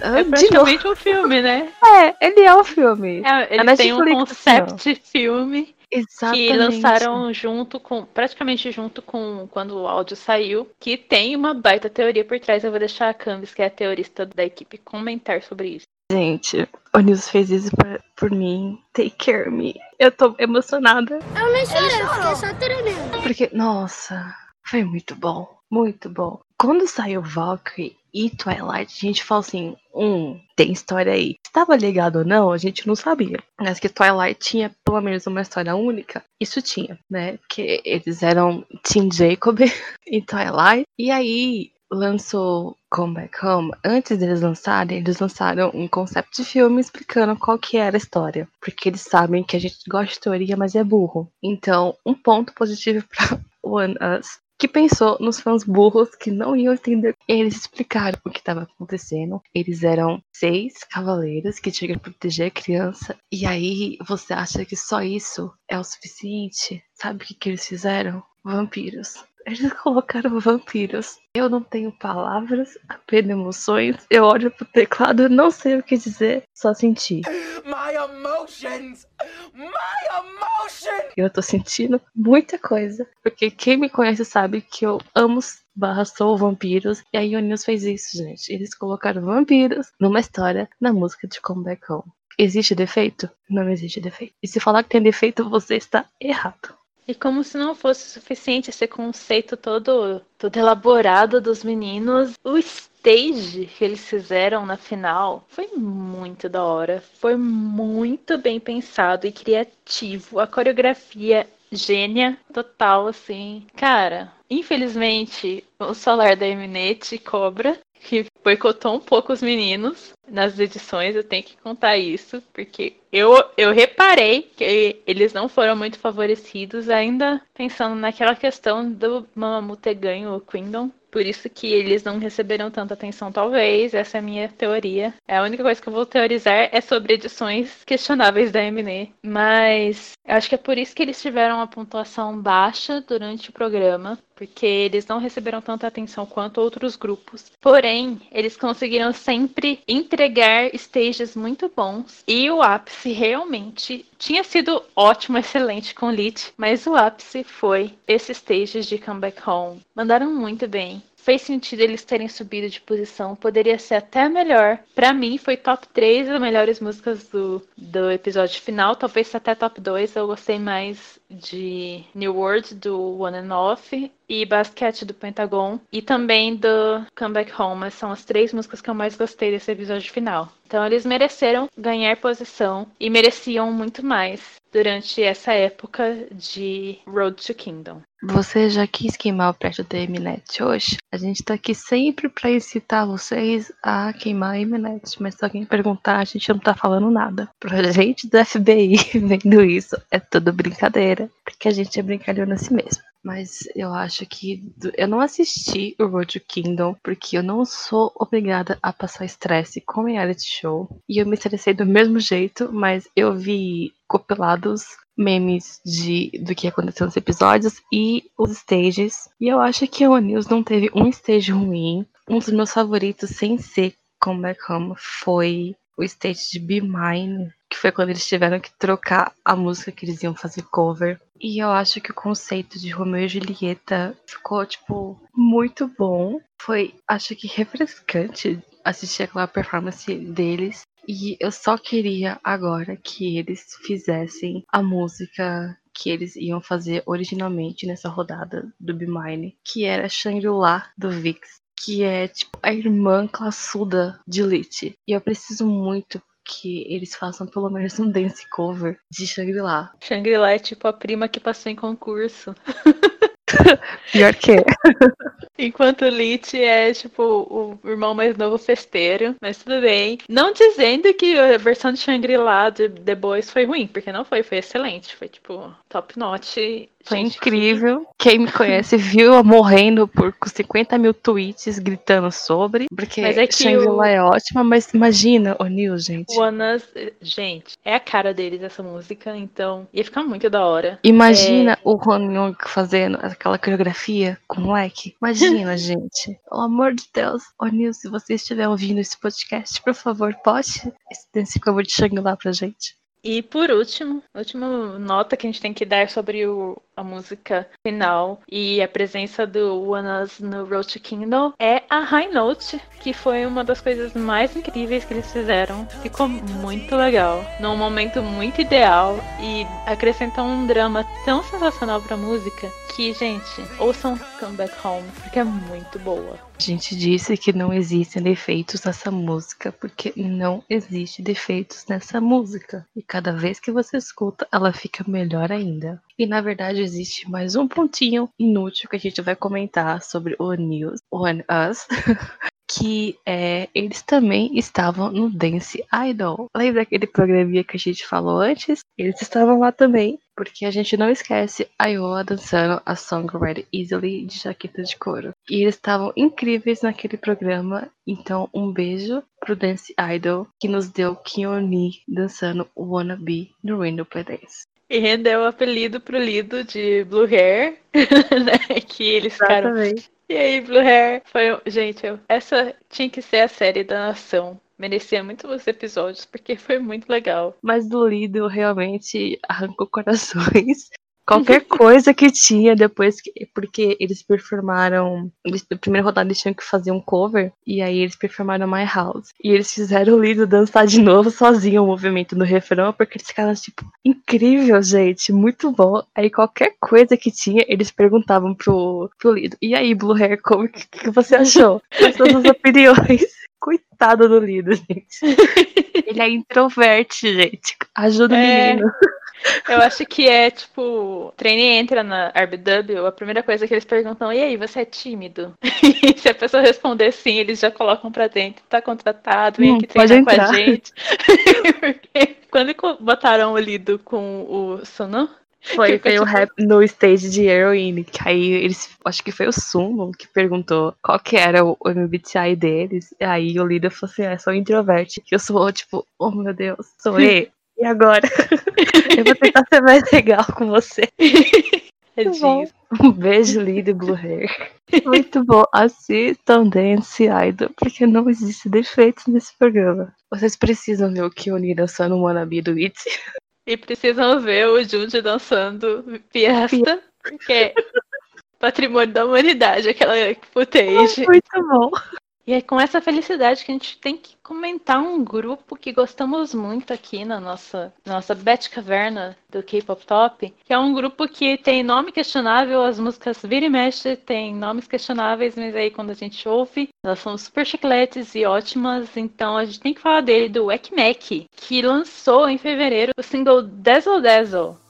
É de novo. praticamente um filme, né? É, ele é um filme. É, eles têm um Netflix, concept filme Exatamente. que lançaram junto com, praticamente junto com quando o áudio saiu, que tem uma baita teoria por trás. Eu vou deixar a Candice, que é a teorista da equipe, comentar sobre isso. Gente, o Nils fez isso por, por mim. Take care me. Eu tô emocionada. Eu nem chorei, eu fiquei só tremendo. Porque, nossa, foi muito bom. Muito bom. Quando saiu Valkyrie e Twilight, a gente falou assim: um, tem história aí. Se tava ligado ou não, a gente não sabia. Mas que Twilight tinha pelo menos uma história única, isso tinha, né? Que eles eram Team Jacob em Twilight. E aí lançou Come Back Home. Antes deles lançarem, eles lançaram um concept de filme explicando qual que era a história. Porque eles sabem que a gente gosta de teoria, mas é burro. Então, um ponto positivo pra One Us que pensou nos fãs burros que não iam entender. Eles explicaram o que estava acontecendo. Eles eram seis cavaleiros que tinham que proteger a criança. E aí você acha que só isso é o suficiente? Sabe o que, que eles fizeram? Vampiros. Eles colocaram vampiros. Eu não tenho palavras, apenas emoções. Eu olho pro teclado, não sei o que dizer, só sentir. My emotions! My emotions! Eu tô sentindo muita coisa. Porque quem me conhece sabe que eu amo barra sou vampiros. E aí o Nils fez isso, gente. Eles colocaram vampiros numa história na música de Come Back Home. Existe defeito? Não existe defeito. E se falar que tem defeito, você está errado. E como se não fosse suficiente esse conceito todo, todo elaborado dos meninos, o stage que eles fizeram na final foi muito da hora. Foi muito bem pensado e criativo. A coreografia gênia total, assim. Cara, infelizmente, o solar da Eminete cobra. Que boicotou um pouco os meninos nas edições, eu tenho que contar isso, porque eu, eu reparei que eles não foram muito favorecidos, ainda pensando naquela questão do Mamamoo ter ganho o Queendom. Por isso que eles não receberam tanta atenção, talvez. Essa é a minha teoria. A única coisa que eu vou teorizar é sobre edições questionáveis da MNE. Mas eu acho que é por isso que eles tiveram uma pontuação baixa durante o programa. Porque eles não receberam tanta atenção quanto outros grupos. Porém, eles conseguiram sempre entregar stages muito bons. E o ápice realmente tinha sido ótimo, excelente com Lit. Mas o ápice foi esse stage de Come Back Home. Mandaram muito bem. fez sentido eles terem subido de posição. Poderia ser até melhor. Pra mim, foi top 3 das melhores músicas do, do episódio final. Talvez até top 2. Eu gostei mais de New World, do One and Off, e Basket do Pentagon, e também do Come Back Home. São as três músicas que eu mais gostei desse episódio final. Então eles mereceram ganhar posição e mereciam muito mais durante essa época de Road to Kingdom. Você já quis queimar o prédio da Eminet hoje? A gente tá aqui sempre para incitar vocês a queimar a Eminet, mas se alguém perguntar, a gente não tá falando nada. Pra gente do FBI vendo isso, é tudo brincadeira, porque a gente é brincalhona assim mesmo. Mas eu acho que eu não assisti o Road to Kingdom porque eu não sou obrigada a passar estresse com reality show. E eu me estressei do mesmo jeito, mas eu vi compilados memes de do que aconteceu nos episódios e os stages. E eu acho que o News não teve um stage ruim. Um dos meus favoritos, sem ser Come Back Home, foi o stage de Be Mine, que foi quando eles tiveram que trocar a música que eles iam fazer cover. E eu acho que o conceito de Romeo e Julieta ficou, tipo, muito bom. Foi, acho que refrescante assistir aquela performance deles. E eu só queria agora que eles fizessem a música que eles iam fazer originalmente nessa rodada do Be Mine, que era Shangri-La do Vix, que é tipo a irmã classuda de Lit. E eu preciso muito que eles façam pelo menos um dance cover de Shangri-La. Shangri-La é tipo a prima que passou em concurso. Pior que. é. Enquanto Lit é, tipo, o irmão mais novo festeiro, mas tudo bem. Não dizendo que a versão de Shangri-La de The Boys foi ruim, porque não foi, foi excelente. Foi, tipo, top notch. Foi Gente, incrível. Quem me conhece viu eu morrendo por 50 mil tweets gritando sobre. Porque Mas é que Shangri-La o- é ótima, mas imagina o Neil, gente. One Us, gente, é a cara deles essa música, então ia ficar muito da hora. Imagina o Juan Young fazendo aquela coreografia com o moleque. Imagina, gente. Pelo amor de Deus. Ô, Nil, se você estiver ouvindo esse podcast, por favor, poste esse cover de Shangri-La pra gente. E por último, a última nota que a gente tem que dar sobre o, a música final e a presença do Us no Road to Kingdom é a High Note, que foi uma das coisas mais incríveis que eles fizeram. Ficou muito legal, num momento muito ideal e acrescentou um drama tão sensacional pra música que, gente, ouçam Come Back Home, porque é muito boa. A gente disse que não existem defeitos nessa música, porque não existe defeitos nessa música. E cada vez que você escuta, ela fica melhor ainda. E na verdade existe mais um pontinho inútil que a gente vai comentar sobre o News One Us. Que é, eles também estavam no Dance Idol. Lembra aquele programinha que a gente falou antes? Eles estavam lá também, porque a gente não esquece a Iowa dançando a song Red Easily de jaqueta de couro. E eles estavam incríveis naquele programa, então um beijo pro Dance Idol que nos deu Kioni dançando Wanna Be no Window Play Dance. E rendeu o apelido pro Lido de Blue Hair, né? Que eles ficaram Exatamente. E aí, Blue Hair? Foi. Gente, eu- essa tinha que ser a série da nação. Merecia muito os episódios, porque foi muito legal. Mas do Lido realmente arrancou corações. Qualquer coisa que tinha depois, que, porque eles performaram. Eles, na primeira rodada eles tinham que fazer um cover, e aí eles performaram My House. E eles fizeram o Lido dançar de novo sozinho o movimento no refrão, porque eles ficaram tipo, incrível, gente, muito bom. Aí qualquer coisa que tinha, eles perguntavam pro, pro Lido: E aí, Blue Hair, como que, que você achou? As suas opiniões? Coitado do Lido, gente. Ele é introverte, gente. Ajuda o É. menino. Eu acho que é tipo, o trainee entra na RBW, a primeira coisa que eles perguntam, e aí, você é tímido? E se a pessoa responder sim, eles já colocam pra dentro, tá contratado, vem Hum, aqui treinar com a gente. Porque quando botaram o Lido com o Sono, Foi, foi o rap no stage de Heroine, que aí eles, acho que foi o Sumo que perguntou qual que era o, MBTI deles, e aí o líder falou assim, ah, sou introverte, que eu sou, tipo, oh meu Deus, sou eu, e agora? eu vou tentar ser mais legal com você. é bom. Um beijo, líder Blue Hair. Muito bom, assistam Dance Idol, porque não existe defeitos nesse programa. Vocês precisam ver o Kioni dançando um Wannabe do Itzy. E precisam ver o Jude dançando Fiesta, porque patrimônio da humanidade, aquela footage. Muito bom. E é com essa felicidade que a gente tem que comentar um grupo que gostamos muito aqui na nossa, nossa Bet Caverna do K-Pop Top, que é um grupo que tem nome questionável, as músicas vira e mexe tem nomes questionáveis, mas aí quando a gente ouve, elas são super chicletes e ótimas, então a gente tem que falar dele, do Ekmek, que lançou em fevereiro o single Dazzle Dazzle.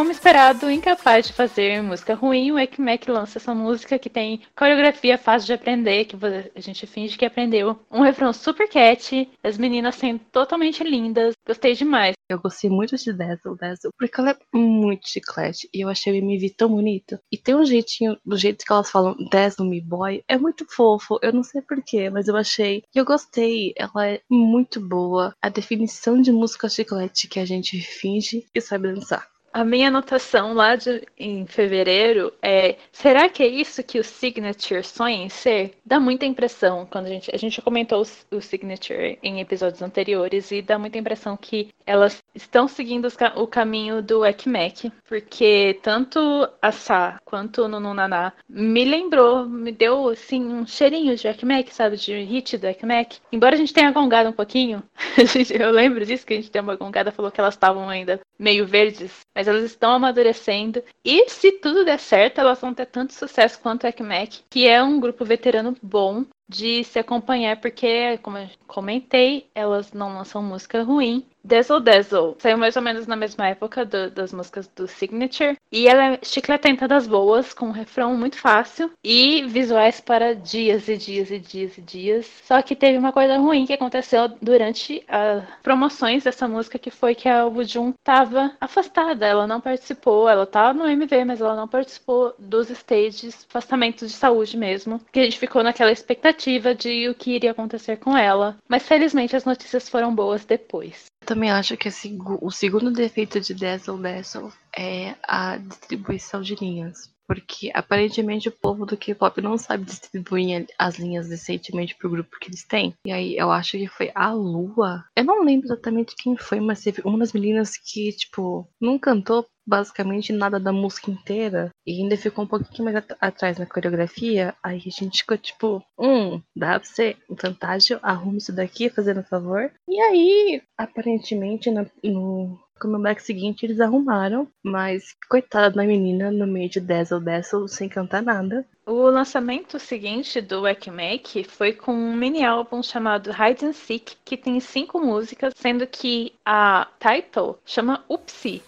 Como esperado, incapaz de fazer música ruim, o Ekmek lança essa música que tem coreografia fácil de aprender, que a gente finge que aprendeu. Um refrão super catchy, as meninas sendo totalmente lindas. Gostei demais. Eu gostei muito de Dazzle Dazzle, porque ela é muito chiclete e eu achei o MV tão bonito. E tem um jeitinho, do jeito que elas falam Dazzle Me Boy, é muito fofo. Eu não sei porquê, mas eu achei. E eu gostei. Ela é muito boa. A definição de música chiclete que a gente finge e sabe dançar. A minha anotação lá de, em fevereiro é: será que é isso que o Signature sonha em ser? Dá muita impressão quando a gente. A gente já comentou o, o Signature em episódios anteriores e dá muita impressão que elas estão seguindo os o caminho do Ekmek, porque tanto a Sa quanto o Nununaná me lembrou, me deu assim um cheirinho de Ekmek, sabe? De hit do Ekmek. Embora a gente tenha gongado um pouquinho, eu lembro disso que a gente deu uma gongada, falou que elas estavam ainda meio verdes, mas elas estão amadurecendo. E se tudo der certo, elas vão ter tanto sucesso quanto o Ekmek, que é um grupo veterano bom de se acompanhar, porque, como eu comentei, elas não lançam música ruim. Dazzle Dazzle saiu mais ou menos na mesma época do- das músicas do Signature. E ela é chicletenta das boas, com um refrão muito fácil e visuais para dias e dias e dias e dias. Só que teve uma coisa ruim que aconteceu durante as promoções dessa música, que foi que a Woo-jun tava afastada. Ela não participou, ela tava no MV, mas ela não participou dos stages, afastamento de saúde mesmo. Que a gente ficou naquela expectativa de o que iria acontecer com ela. Mas felizmente as notícias foram boas depois. Eu também acho que o segundo defeito de Dazzle Dazzle é a distribuição de linhas. Porque aparentemente o povo do K-pop não sabe distribuir as linhas decentemente pro grupo que eles têm. E aí eu acho que foi a Lua. Eu não lembro exatamente quem foi, mas teve uma das meninas que, tipo, não cantou basicamente nada da música inteira e ainda ficou um pouquinho mais at- atrás na coreografia. Aí a gente ficou tipo, hum, dá pra você, Fantástico, arruma isso daqui, fazendo favor. E aí, aparentemente, na- no comeback seguinte eles arrumaram, mas coitada da menina no meio de Dazzle Dazzle sem cantar nada. O lançamento seguinte do Ekmek foi com um mini álbum chamado Hide and Seek, que tem cinco músicas, sendo que a title chama Upsi.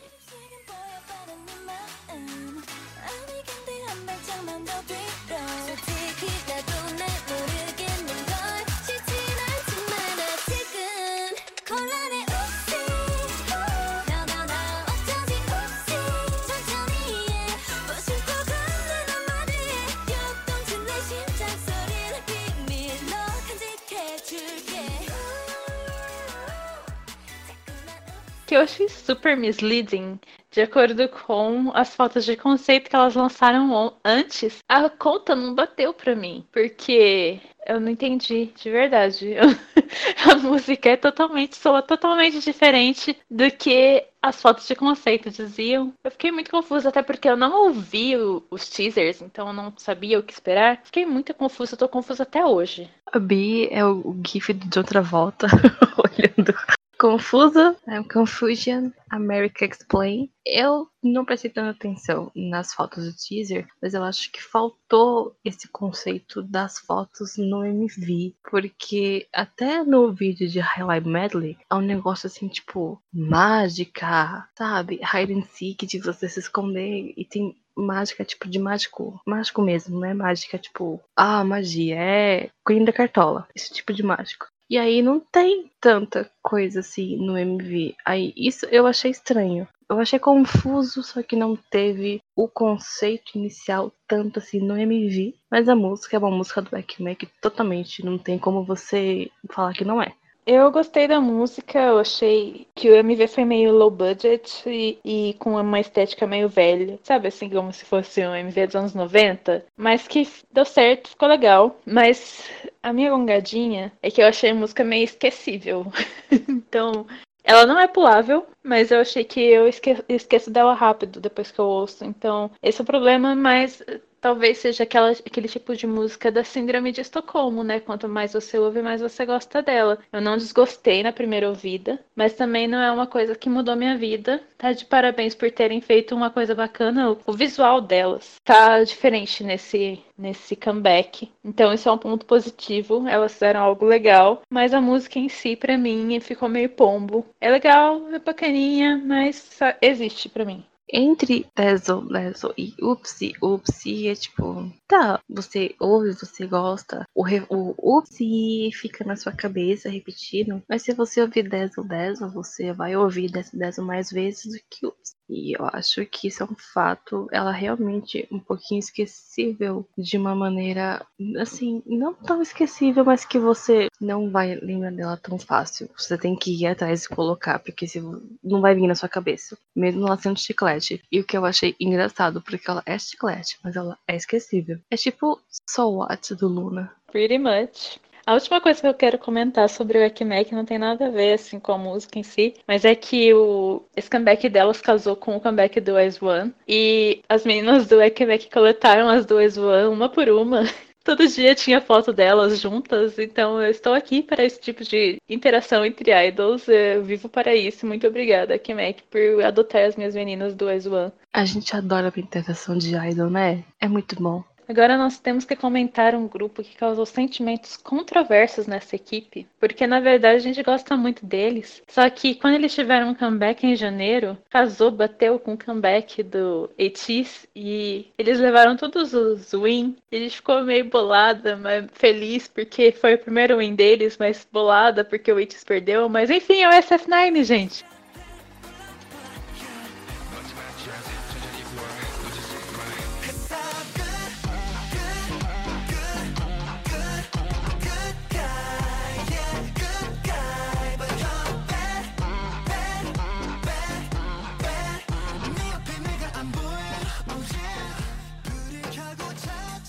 Que eu achei super misleading, de acordo com as fotos de conceito que elas lançaram antes. A conta não bateu pra mim, porque eu não entendi, de verdade. a música é totalmente, soa totalmente diferente do que as fotos de conceito diziam. Eu fiquei muito confusa, até porque eu não ouvi o- os teasers, então eu não sabia o que esperar. Fiquei muito confusa, eu tô confusa até hoje. A Bi é o gif de outra volta, olhando confusa. I'm Confusion, America Explain. Eu não prestei tanta atenção nas fotos do teaser, mas eu acho que faltou esse conceito das fotos no MV. Porque até no vídeo de Highlight Medley é um negócio assim, tipo, mágica, sabe? Hide and seek, de você se esconder e tem mágica, tipo, de mágico. Mágico mesmo, não é mágica, tipo, ah, magia, é Queen da Cartola. Esse tipo de mágico. E aí não tem tanta coisa assim no MV. Aí isso eu achei estranho. Eu achei confuso, só que não teve o conceito inicial tanto assim no MV. Mas a música é uma música do Back Mac totalmente. Não tem como você falar que não é. Eu gostei da música, eu achei que o MV foi meio low budget e, e com uma estética meio velha, sabe assim, como se fosse um MV dos anos 90, mas que deu certo, ficou legal. Mas a minha gongadinha é que eu achei a música meio esquecível. então, ela não é pulável, mas eu achei que eu esque esqueço dela rápido depois que eu ouço. Então, esse é o problema, mas talvez seja aquela, aquele tipo de música da síndrome de Estocolmo, né? Quanto mais você ouve, mais você gosta dela. Eu não desgostei na primeira ouvida, mas também não é uma coisa que mudou minha vida. Tá de parabéns por terem feito uma coisa bacana. O visual delas tá diferente nesse nesse comeback. Então isso é um ponto positivo. Elas fizeram algo legal, mas a música em si para mim ficou meio pombo. É legal, é bacaninha, mas existe para mim entre Dazzle, Dazzle e Upsi, Upsi é tipo, tá, você ouve, você gosta, o, o Upsi fica na sua cabeça repetindo, mas se você ouvir Dazzle, Dazzle, você vai ouvir Dazzle, Dazzle mais vezes do que Upsi. E eu acho que isso é um fato, ela realmente um pouquinho esquecível de uma maneira, assim, não tão esquecível, mas que você não vai lembrar dela tão fácil. Você tem que ir atrás e colocar, porque se não vai vir na sua cabeça, mesmo ela sendo chiclete. E o que eu achei engraçado, porque ela é chiclete, mas ela é esquecível. É tipo So What do Luna. Pretty much. A última coisa que eu quero comentar sobre o Ekmek não tem nada a ver assim com a música em si, mas é que o esse comeback delas casou com o comeback do As One e as meninas do Ekmek coletaram as duas One uma por uma. Todo dia tinha foto delas juntas, então eu estou aqui para esse tipo de interação entre idols. Eu vivo para isso. Muito obrigada, Ekmek, por adotar as minhas meninas do As One. A gente adora a interação de idol, né? É muito bom. Agora nós temos que comentar um grupo que causou sentimentos controversos nessa equipe, porque na verdade a gente gosta muito deles. Só que quando eles tiveram um comeback em janeiro, casou, bateu com o comeback do ATEEZ e eles levaram todos os win. Gente ficou meio bolada, mas feliz porque foi o primeiro win deles, mas bolada porque o ATEEZ perdeu. Mas enfim, é o SF9, gente.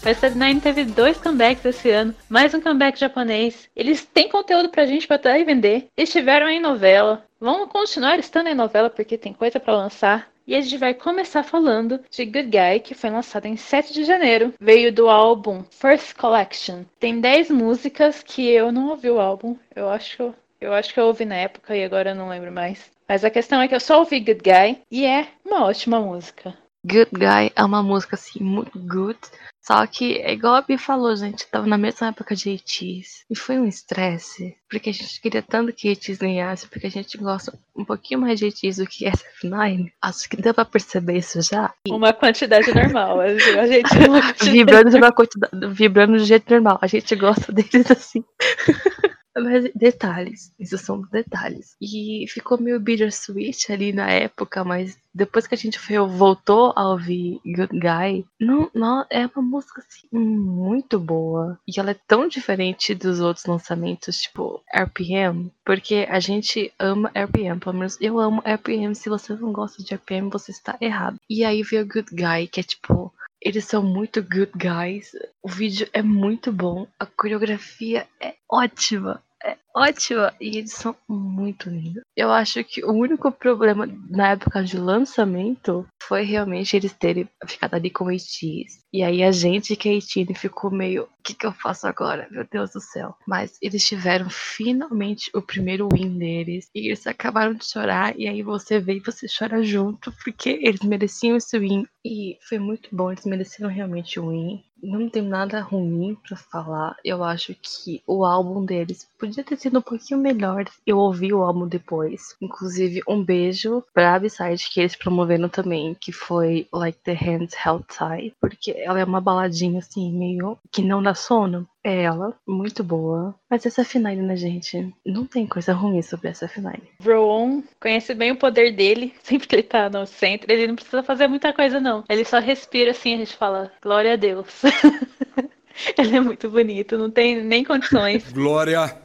O SF9 teve dois comebacks esse ano, mais um comeback japonês. Eles têm conteúdo pra gente pra dar e vender. Estiveram em novela. Vão continuar estando em novela porque tem coisa para lançar. E a gente vai começar falando de Good Guy, que foi lançado em 7 de janeiro. Veio do álbum First Collection. Tem 10 músicas que eu não ouvi o álbum. Eu acho, eu acho que eu ouvi na época e agora eu não lembro mais. Mas a questão é que eu só ouvi Good Guy e é uma ótima música. Good Guy é uma música assim muito good, só que, é igual a Bi falou, gente, tava na mesma época de ATs. E foi um estresse, porque a gente queria tanto que ATs ganhasse, porque a gente gosta um pouquinho mais de ATs do que SF9. Acho que deu pra perceber isso já. Uma quantidade normal. A gente vibrando, de uma quantidade, vibrando do jeito normal. A gente gosta deles assim. Mas detalhes, isso são detalhes. E ficou meio bittersweet ali na época, mas depois que a gente foi, voltou a ouvir Good Guy, não, não, é uma música assim, muito boa. E ela é tão diferente dos outros lançamentos, tipo RPM, porque a gente ama RPM, pelo menos eu amo RPM. Se você não gosta de RPM, você está errado. E aí veio Good Guy, que é tipo eles são muito good guys. O vídeo é muito bom. A coreografia é ótima. É ótima. E eles são muito lindos. Eu acho que o único problema na época de lançamento foi realmente eles terem ficado ali com o ATs. E aí a gente que é AT ficou meio. O que, que eu faço agora? Meu Deus do céu. Mas eles tiveram finalmente o primeiro win deles. E eles acabaram de chorar. E aí você vê e você chora junto. Porque eles mereciam esse win. E foi muito bom. Eles mereceram realmente o win não tem nada ruim para falar. Eu acho que o álbum deles podia ter sido um pouquinho melhor. Eu ouvi o álbum depois. Inclusive, um beijo pra Beside que eles promoveram também, que foi Like the Hands Held Tight, porque ela é uma baladinha assim, meio que não dá sono. É ela, muito boa. Mas essa F9, né, gente? Não tem coisa ruim sobre essa F9. Rowan conhece bem o poder dele, sempre que ele tá no centro. Ele não precisa fazer muita coisa, não. Ele só respira assim, a gente fala, glória a Deus. ele é muito bonito, não tem nem condições. Glória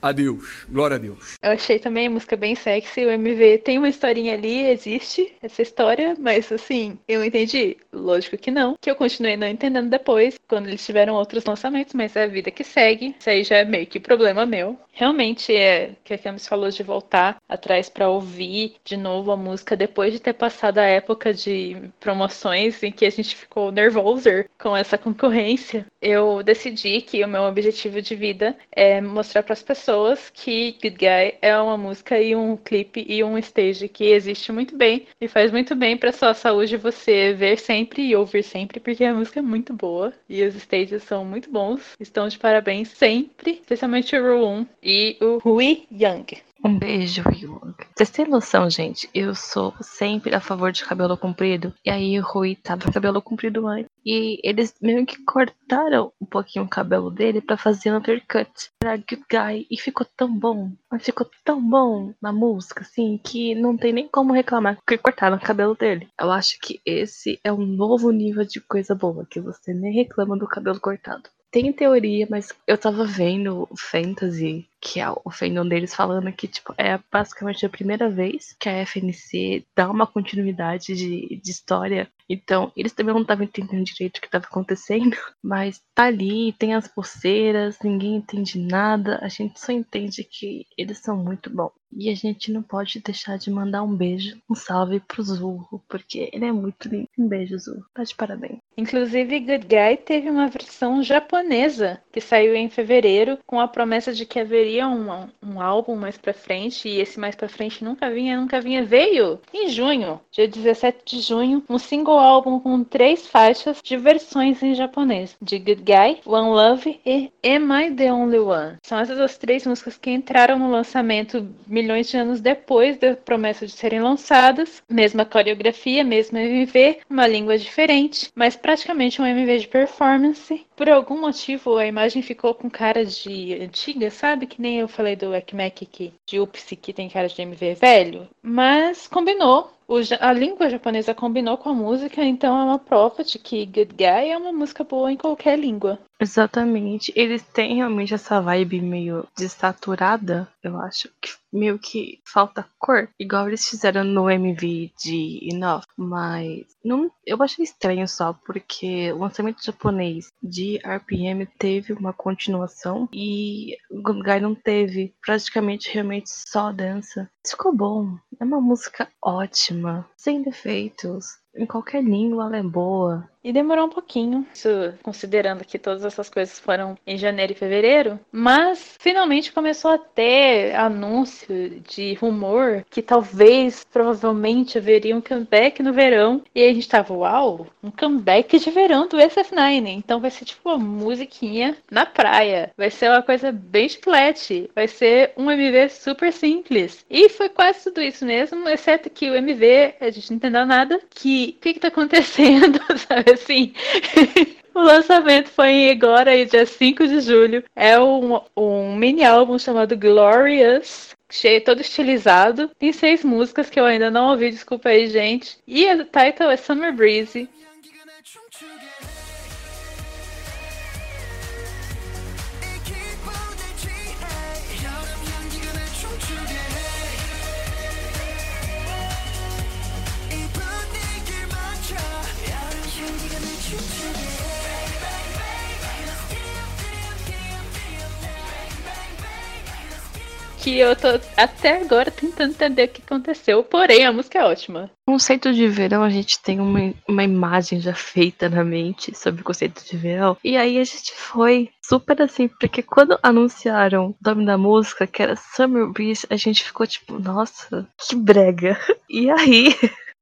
Adeus. Glória a Deus. Eu achei também a música bem sexy. O MV tem uma historinha ali, existe essa história, mas assim, eu entendi. Lógico que não. Que eu continuei não entendendo depois, quando eles tiveram outros lançamentos, mas é a vida que segue. Isso aí já é meio que problema meu. Realmente é que a Camis falou de voltar atrás pra ouvir de novo a música depois de ter passado a época de promoções em que a gente ficou nervoser com essa concorrência. Eu decidi que o meu objetivo de vida é mostrar para as pessoas que Good Guy é uma música e um clipe e um stage que existe muito bem e faz muito bem para sua saúde você ver sempre e ouvir sempre, porque a música é muito boa e os stages são muito bons. Estão de parabéns sempre, especialmente o Ru 1 e o Hui Young. Um beijo, Young. Vocês têm noção, gente? Eu sou sempre a favor de cabelo comprido. E aí o Rui tava com cabelo comprido antes. E eles meio que cortaram um pouquinho o cabelo dele pra fazer um undercut pra Good Guy. E ficou tão bom. Mas ficou tão bom na música, assim, que não tem nem como reclamar porque cortaram o cabelo dele. Eu acho que esse é um novo nível de coisa boa, que você nem reclama do cabelo cortado. Tem teoria, mas eu tava vendo Fantasy, que é o fandom deles, falando que, tipo, é basicamente a primeira vez que a FNC dá uma continuidade de, de história. Então, eles também não estavam entendendo direito o que estava acontecendo, mas tá ali, tem as pulseiras, ninguém entende nada, a gente só entende que eles são muito bons. E a gente não pode deixar de mandar um beijo, um salve pro Zurro, porque ele é muito lindo. Um beijo, Zurro. Tá de parabéns. Inclusive, Good Guy teve uma versão japonesa que saiu em fevereiro com a promessa de que haveria um, um álbum mais pra frente e esse mais pra frente nunca vinha, nunca vinha. Veio em junho, dia 17 de junho, um single álbum com três faixas de versões em japonês de Good Guy, One Love e Am I the Only One. São essas as três músicas que entraram no lançamento milhões de anos depois da promessa de serem lançadas. Mesma coreografia, mesmo MV, uma língua diferente, mas praticamente um MV de performance. Por algum motivo a imagem ficou com cara de antiga, sabe? Que nem eu falei do Ekmek que de Upsi que tem cara de MV velho. Mas combinou. A língua japonesa combinou com a música, então é uma prova de que Good Guy é uma música boa em qualquer língua. Exatamente. Eles têm realmente essa vibe meio desaturada, eu acho. Que meio que falta cor. Igual eles fizeram no MV de Enough. Mas não, eu achei estranho só, porque o lançamento japonês de RPM teve uma continuação e Good Guy não teve. Praticamente realmente só dança. Ficou bom. É uma música ótima, myanmar sem defeitos. Em qualquer língua ela é boa. E demorou um pouquinho, isso considerando que todas essas coisas foram em janeiro e fevereiro, mas finalmente começou a ter anúncio de rumor que talvez, provavelmente, haveria um comeback no verão. E a gente tava, uau, um comeback de verão do SF9. Então vai ser tipo uma musiquinha na praia. Vai ser uma coisa bem chiclete. Vai ser um MV super simples. E foi quase tudo isso mesmo, exceto que o MV, a gente não entendeu nada. Que o que, que tá acontecendo, sabe assim? O lançamento foi agora, aí, dia 5 de julho. É um, um mini álbum chamado Glorious. Cheio, todo estilizado. Tem seis músicas que eu ainda não ouvi, desculpa aí, gente. E o title é Summer Breeze. Que eu tô até agora tentando entender o que aconteceu. Porém, a música é ótima. Conceito de verão, a gente tem uma, uma imagem já feita na mente sobre o conceito de verão. E aí a gente foi super assim, porque quando anunciaram o nome da música, que era Summer Breeze, a gente ficou tipo, nossa, que brega. E aí.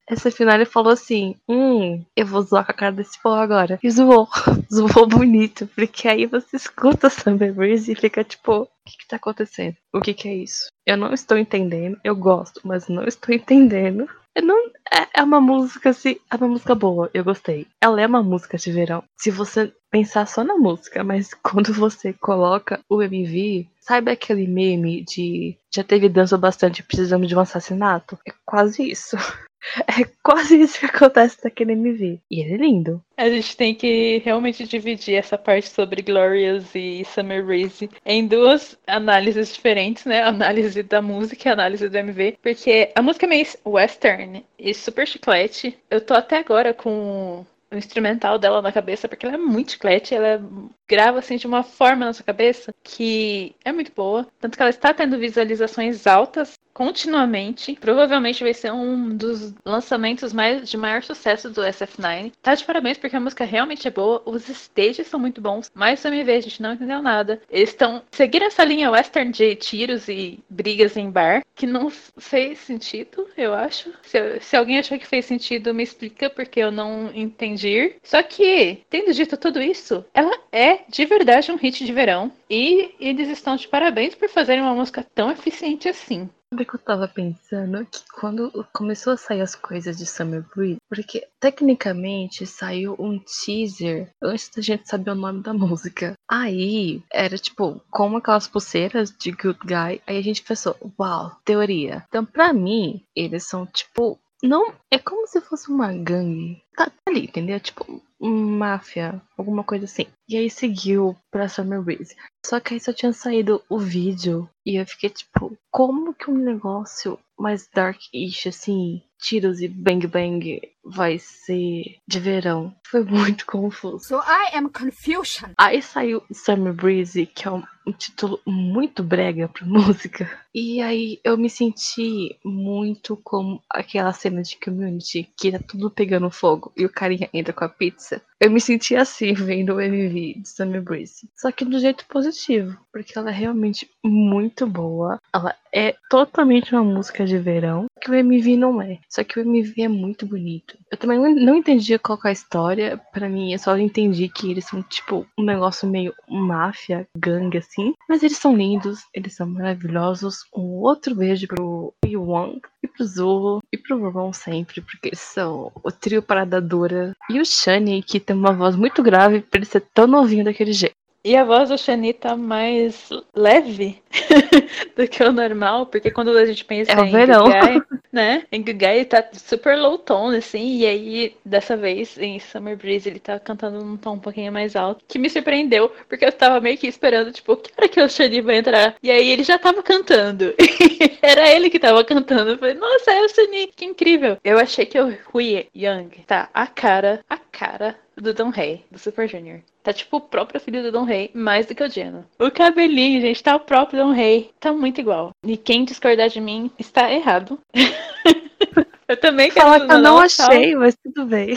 Essa final falou assim: Hum, eu vou zoar com a cara desse povo agora. E zoou. Zoou bonito. Porque aí você escuta Summer Breeze e fica tipo: O que, que tá acontecendo? O que, que é isso? Eu não estou entendendo. Eu gosto, mas não estou entendendo. Eu não, é, é uma música assim, é uma música boa, eu gostei. Ela é uma música de verão. Se você pensar só na música, mas quando você coloca o MV, sabe aquele meme de já teve dança bastante, precisamos de um assassinato? É quase isso. É quase isso que acontece naquele MV. E ele é lindo. A gente tem que realmente dividir essa parte sobre Glorious e Summer Breeze em duas análises diferentes, né? Análise da música e análise do MV. Porque a música é meio western e super chiclete. Eu tô até agora com o instrumental dela na cabeça, porque ela é muito chiclete, ela grava assim de uma forma na sua cabeça que é muito boa. Tanto que ela está tendo visualizações altas continuamente. Provavelmente vai ser um dos lançamentos mais de maior sucesso do SF9. Tá de parabéns porque a música realmente é boa, os stages são muito bons, mas o MV a gente não entendeu nada. Eles estão seguindo essa linha western de tiros e brigas em bar, que não fez sentido, eu acho. Se, se alguém achou que fez sentido, me explica porque eu não entendi. Só que, tendo dito tudo isso, ela é de verdade um hit de verão e eles estão de parabéns por fazerem uma música tão eficiente assim. Sabe que eu tava pensando que quando começou a sair as coisas de Summer Breeze, porque tecnicamente saiu um teaser antes da gente saber o nome da música. Aí era tipo, como aquelas pulseiras de Good Guy, aí a gente pensou, uau, teoria. Então pra mim, eles são tipo não, é como se fosse uma gangue. Tá, tá ali, entendeu? Tipo, máfia, alguma coisa assim. E aí seguiu pra Summer Breeze. Só que aí só tinha saído o vídeo. E eu fiquei tipo, como que um negócio mais dark-ish, assim, tiros e bang bang, vai ser de verão? Foi muito confuso. So I am confusion. Aí saiu Summer Breeze, que é um, um título muito brega pra música. E aí eu me senti muito como aquela cena de community que tá tudo pegando fogo e o carinha entra com a pizza. Eu me senti assim vendo o MV de Summer Breeze. Só que do jeito positivo, porque ela é realmente muito boa. Ela é totalmente uma música de verão, que o MV não é. Só que o MV é muito bonito. Eu também não- entendia qual é a história. Pra mim, eu só entendi que eles são tipo um negócio meio máfia, gangue assim. Mas eles são lindos, eles são maravilhosos. Um outro beijo pro Wong e pro Zulu e pro Ron sempre, porque eles são o trio parada dura. E o Shani, que tem uma voz muito grave pra ele ser tão novinho daquele jeito. E a voz do Shani tá mais leve do que o normal, porque quando a gente pensa É o em verão. Guy, né? Em ele tá super low tone, assim, e aí, dessa vez, em Summer Breeze, ele tá cantando num tom um pouquinho mais alto, que me surpreendeu, porque eu tava meio que esperando, tipo, que hora que o Shani vai entrar? E aí ele já tava cantando. Era ele que tava cantando. Eu falei, nossa, é o Shani, que incrível. Eu achei que o Hui Young tá a cara, a cara do Don Rei, do Super Junior. Tá tipo o próprio filho do Don Rei, mais do que o Geno. O cabelinho, gente, tá o próprio Don Rei. Tá muito igual. E quem discordar de mim está errado. eu também quero Fala que eu não achei, mas tudo bem.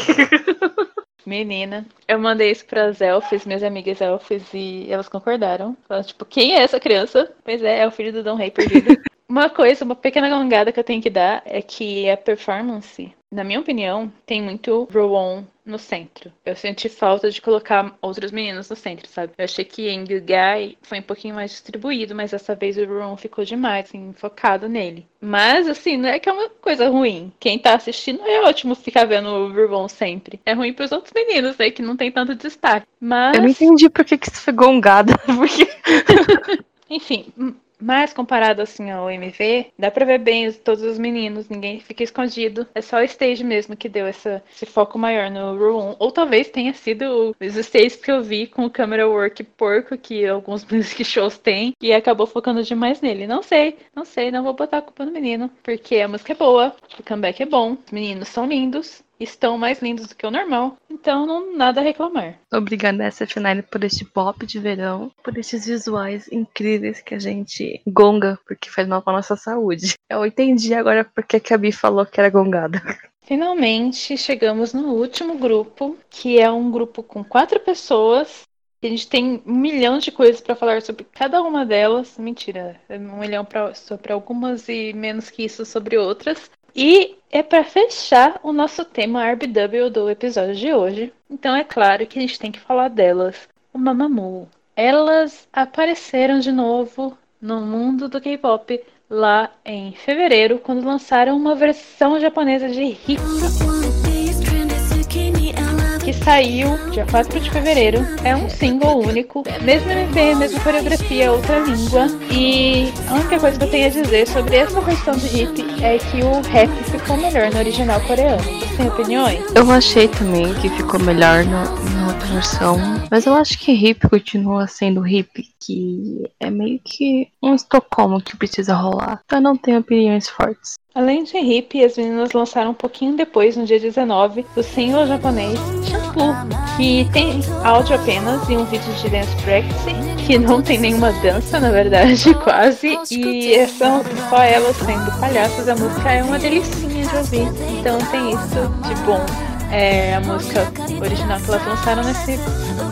Menina, eu mandei isso pras elfes, minhas amigas elfes, e elas concordaram. Falaram, tipo, quem é essa criança? Pois é, é o filho do Dom Rei perdido. uma coisa, uma pequena gongada que eu tenho que dar é que a performance, na minha opinião, tem muito Rowan no centro. Eu senti falta de colocar outros meninos no centro, sabe? Eu achei que em Guy foi um pouquinho mais distribuído, mas dessa vez o Rowan ficou demais, assim, focado nele. Mas, assim, não é que é uma coisa ruim. Quem tá assistindo é ótimo ficar vendo o Rowan sempre. É ruim pros outros meninos, né, que não tem tanto destaque. Mas... Eu não entendi por que, que isso foi gongada. Porque Enfim, mas comparado assim ao MV, dá pra ver bem os- todos os meninos, ninguém fica escondido. É só o stage mesmo que deu essa, esse foco maior no Room. Ou talvez tenha sido os stages que eu vi com o camera work porco que alguns music shows têm e acabou focando demais nele. Não sei, não sei, não vou botar a culpa no menino, porque a música é boa, o comeback é bom, os meninos são lindos. Estão mais lindos do que o normal, então não nada a reclamar. Obrigada SF9 por este pop de verão, por estes visuais incríveis que a gente gonga, porque faz mal pra nossa saúde. Eu entendi agora porque que a Bi falou que era gongada. Finalmente chegamos no último grupo, que é um grupo com quatro pessoas. E a gente tem um milhão de coisas para falar sobre cada uma delas. Mentira, é um milhão pra, sobre algumas e menos que isso sobre outras. E é para fechar o nosso tema RBW do episódio de hoje. Então é claro que a gente tem que falar delas. O Mamamoo. Elas apareceram de novo no mundo do K-pop lá em fevereiro, quando lançaram uma versão japonesa de Hit, saiu dia 4 de fevereiro. É um single único, mesmo MV, mesma coreografia, outra língua. E a única coisa que eu tenho a dizer sobre essa versão de hip é que o rap ficou melhor no original coreano. Você tem opiniões? Eu achei também que ficou melhor na, na outra versão, mas eu acho que hip continua sendo hip, que é meio que um Estocolmo que precisa rolar. Eu não tenho opiniões fortes. Além de Hip, as meninas lançaram um pouquinho depois, no dia 19, o single japonês Shampoo, que tem áudio apenas e um vídeo de dance practice, que não tem nenhuma dança, na verdade, quase, e são só elas sendo palhaças, a música é uma delicinha de ouvir, então tem isso de bom. É a música original que elas lançaram nesse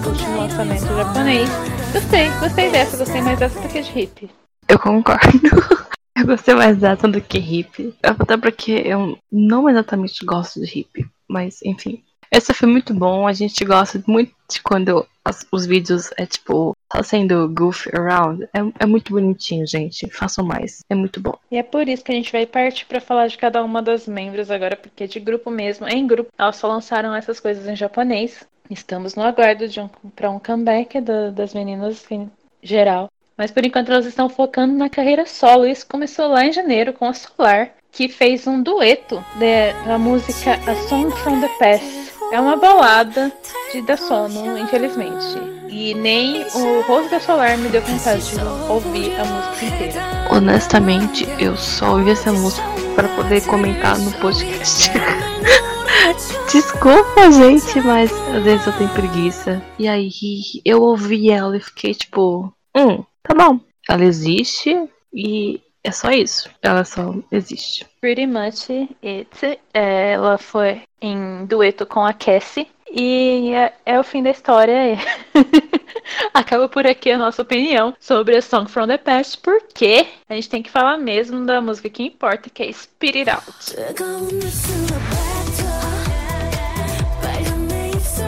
último lançamento japonês. Gostei, gostei dessa, gostei mais dessa do que de Hip. Eu concordo. Eu gostei mais dessa do que hip. Até porque eu não exatamente gosto de hip. Mas, enfim. Esse foi muito bom. A gente gosta muito de quando as- os vídeos é tipo só sendo goof around. É, é muito bonitinho, gente. Façam mais. É muito bom. E é por isso que a gente vai partir para falar de cada uma das membros agora, porque de grupo mesmo, em grupo, elas só lançaram essas coisas em japonês. Estamos no aguardo de um, para um comeback da- das meninas em geral. Mas por enquanto elas estão focando na carreira solo. Isso começou lá em janeiro com a Solar, que fez um dueto da música A Song from the Past. É uma balada de da sono, infelizmente. E nem o rosto da Solar me deu vontade de ouvir a música inteira. Honestamente, eu só ouvi essa música para poder comentar no podcast. Desculpa, gente, mas às vezes eu tenho preguiça. E aí eu ouvi ela e fiquei tipo, hum, tá bom, ela existe e é só isso. Ela só existe. Pretty much it. Ela foi em dueto com a Cassie. E é, é o fim da história. É. Acaba por aqui a nossa opinião sobre a Song from the Past, porque a gente tem que falar mesmo da música que importa, que é Spirit Out.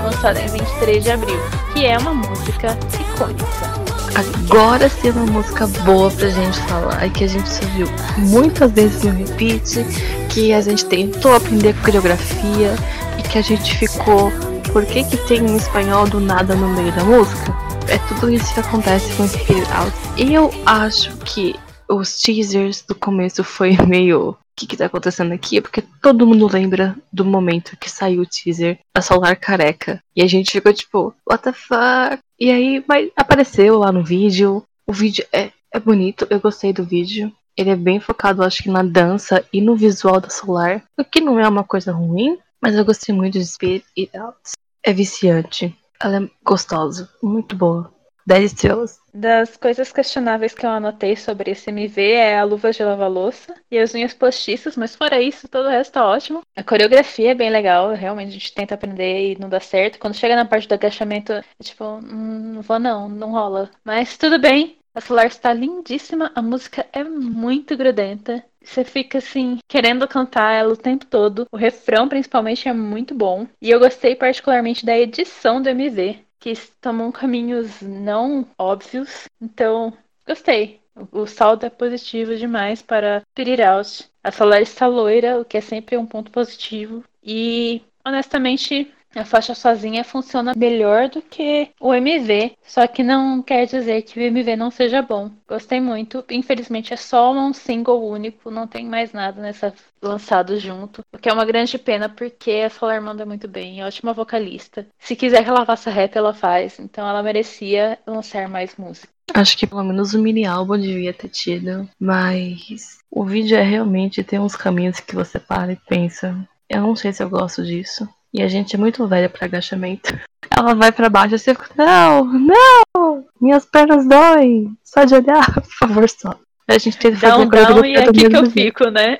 Lançada em 23 de abril, que é uma música icônica. Agora sim uma música boa pra gente falar. E que a gente só viu muitas vezes no repeat. Que a gente tentou aprender coreografia. E que a gente ficou. Por que, que tem um espanhol do nada no meio da música? É tudo isso que acontece com Spirit Out. E eu acho que os teasers do começo foi meio. O que, que tá acontecendo aqui? Porque todo mundo lembra do momento que saiu o teaser da Solar Careca. E a gente ficou tipo, what the fuck? E aí mas apareceu lá no vídeo. O vídeo é, é bonito, eu gostei do vídeo. Ele é bem focado, acho que na dança e no visual da Solar. O que não é uma coisa ruim, mas eu gostei muito de Spirit It Out. É viciante. Ela é gostosa, muito boa. 10 estrelas. Das coisas questionáveis que eu anotei sobre esse MV é a luva de lavar louça e as unhas postiças, mas fora isso, todo o resto tá ótimo. A coreografia é bem legal, realmente a gente tenta aprender e não dá certo. Quando chega na parte do agachamento, é tipo, hum, não vou não, não rola. Mas tudo bem, a Solar está lindíssima, a música é muito grudenta. Você fica assim, querendo cantar ela o tempo todo. O refrão, principalmente, é muito bom. E eu gostei particularmente da edição do MV, que tomam caminhos não óbvios. Então, gostei. O saldo é positivo demais para Spirit Out. A Solar está loira, o que é sempre um ponto positivo. E, honestamente, a faixa sozinha funciona melhor do que o MV, só que não quer dizer que o MV não seja bom. Gostei muito. Infelizmente é só um single único, não tem mais nada nessa lançado junto, o que é uma grande pena porque a Solar manda muito bem, é ótima vocalista. Se quiser que ela faça rap, ela faz, então ela merecia lançar mais música. Acho que pelo menos o mini álbum devia ter tido, mas o vídeo é realmente tem uns caminhos que você para e pensa, eu não sei se eu gosto disso. E a gente é muito velha pra agachamento. Ela vai pra baixo e você fica, não, não, minhas pernas doem, só de olhar, por favor, só. A gente tem que fazer Down, down, e do aqui que eu fico, né?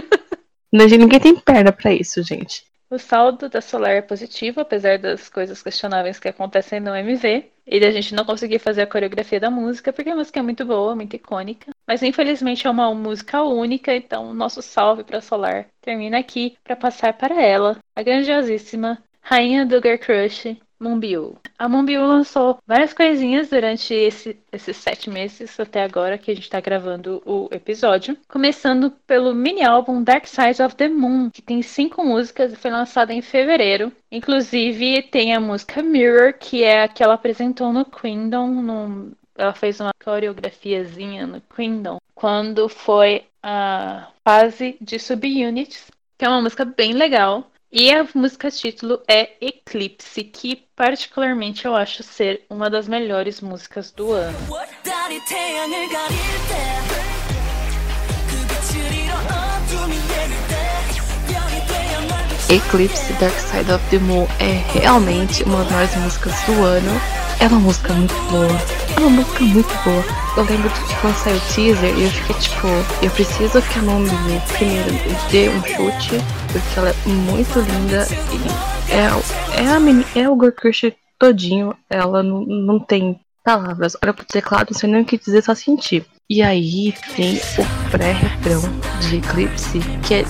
Ninguém tem perna pra isso, gente. O saldo da Solar é positivo, apesar das coisas questionáveis que acontecem no MV. E da gente não conseguir fazer a coreografia da música, porque a música é muito boa, muito icônica. Mas infelizmente é uma música única, então nosso salve para Solar termina aqui para passar para ela, a grandiosíssima Rainha do Girl Crush, Moonbyul. A Moonbyul lançou várias coisinhas durante esse- esses sete meses até agora que a gente tá gravando o episódio. Começando pelo mini álbum Dark Side of the Moon, que tem cinco músicas e foi lançado em fevereiro. Inclusive tem a música Mirror, que é a que ela apresentou no Queendom. no- Ela fez uma coreografiazinha no Queendom quando foi a fase de subunits, que é uma música bem legal. E a música título é Eclipse, que particularmente eu acho ser uma das melhores músicas do ano. Eclipse Dark Side of the Moon é realmente uma das melhores músicas do ano. É uma música muito boa. É uma música muito boa. Eu lembro de quando saiu o teaser eu fiquei tipo, eu preciso que a nome primeiro dê um chute, porque ela é muito linda e é, é, a meni- é o Crush todinho. Ela não, não tem palavras. Olha pro teclado, não sei nem o que dizer, só sentir. E aí tem o pré-refrão de Eclipse, que é,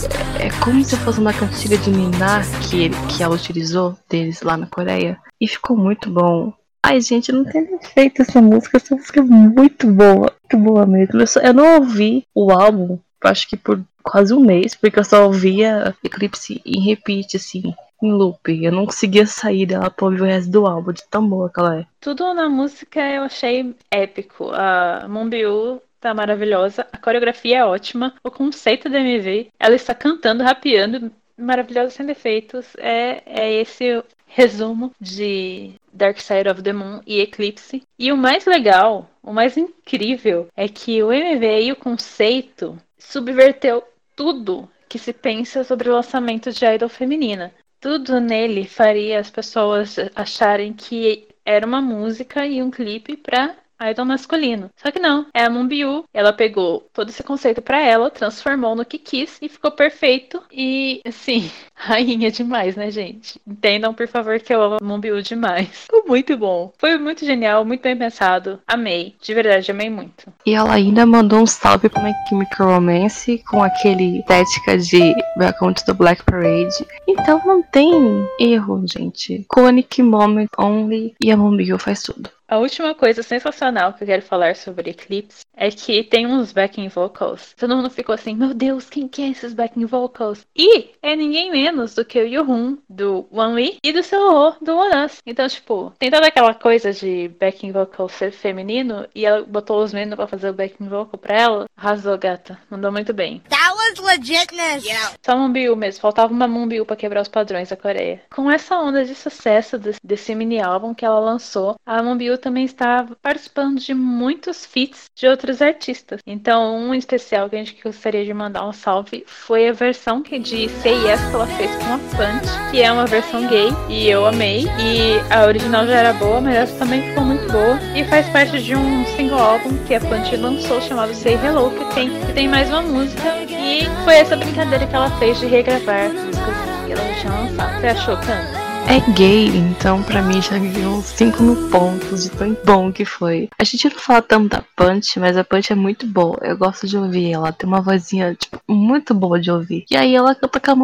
é como se fosse uma cantiga de Niná que, ele, que ela utilizou deles lá na Coreia. E ficou muito bom. Ai, gente, não tem feito essa música. Essa música é muito boa. Muito boa mesmo. Eu, só- eu não ouvi o álbum, acho que por quase um mês, porque eu só ouvia Eclipse em repeat, assim, em loop. Eu não conseguia sair dela pra ouvir o resto do álbum, de tão boa que ela é. Tudo na música eu achei épico. A Moonbyul tá maravilhosa, a coreografia é ótima, o conceito da MV, ela está cantando, rapeando, maravilhosa sem defeitos. É, é esse resumo de Dark Side of the Moon e Eclipse. E o mais legal, o mais incrível, é que o MV e o conceito subverteu tudo que se pensa sobre o lançamento de idol feminina. Tudo nele faria as pessoas acharem que era uma música e um clipe pra idol masculino. Só que não, é a Moonbyul. Ela pegou todo esse conceito pra ela, transformou no que quis e ficou perfeito. E, assim, rainha demais, né, gente? Entendam, por favor, que eu amo a Moonbyul demais. Ficou muito bom. Foi muito genial, muito bem pensado. Amei. De verdade, amei muito. E ela ainda mandou um salve pra My Chemical Romance com aquele estética de Welcome to the Black Parade. Então não tem erro, gente. Iconic Moment Only e a Moonbyul faz tudo. A última coisa sensacional que eu quero falar sobre Eclipse é que tem uns backing vocals. Todo mundo ficou assim, meu Deus, quem que é esses backing vocals? E é ninguém menos do que o Yuhun, do One e do Seo do One Us. Então, tipo, tem toda aquela coisa de backing vocal ser feminino, e ela botou os meninos pra fazer o backing vocal pra ela. Arrasou, gata. Mandou muito bem. That was legitness. Yeah. Só Moonbyul mesmo, faltava uma Moonbyul pra quebrar os padrões da Coreia. Com essa onda de sucesso desse, desse mini álbum que ela lançou, a Moonbyul também está participando de muitos feats de outros artistas. Então, um especial que a gente gostaria de mandar um salve foi a versão que de Say Yes que ela fez com a Punch, que é uma versão gay, e eu amei. E a original já era boa, mas essa também ficou muito boa. E faz parte de um single álbum que a Punch lançou chamado Say Hello, que tem, que tem mais uma música. E foi essa brincadeira que ela fez de regravar músicas que ela tinha lançado. Você achou, Canta? É gay, então pra mim já ganhou 5 no ponto de tão bom que foi. A gente não fala tanto da Punch, mas a Punch é muito boa. Eu gosto de ouvir ela. Tem uma vozinha, tipo, muito boa de ouvir. E aí ela canta a.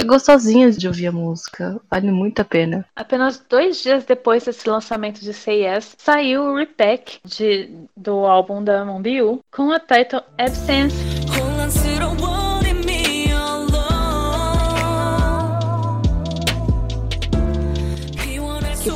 É gostosinha de ouvir a música. Vale muito a pena. Apenas dois dias depois desse lançamento de Say Yes, saiu o repack de, do álbum da Moonbyul com a title Absence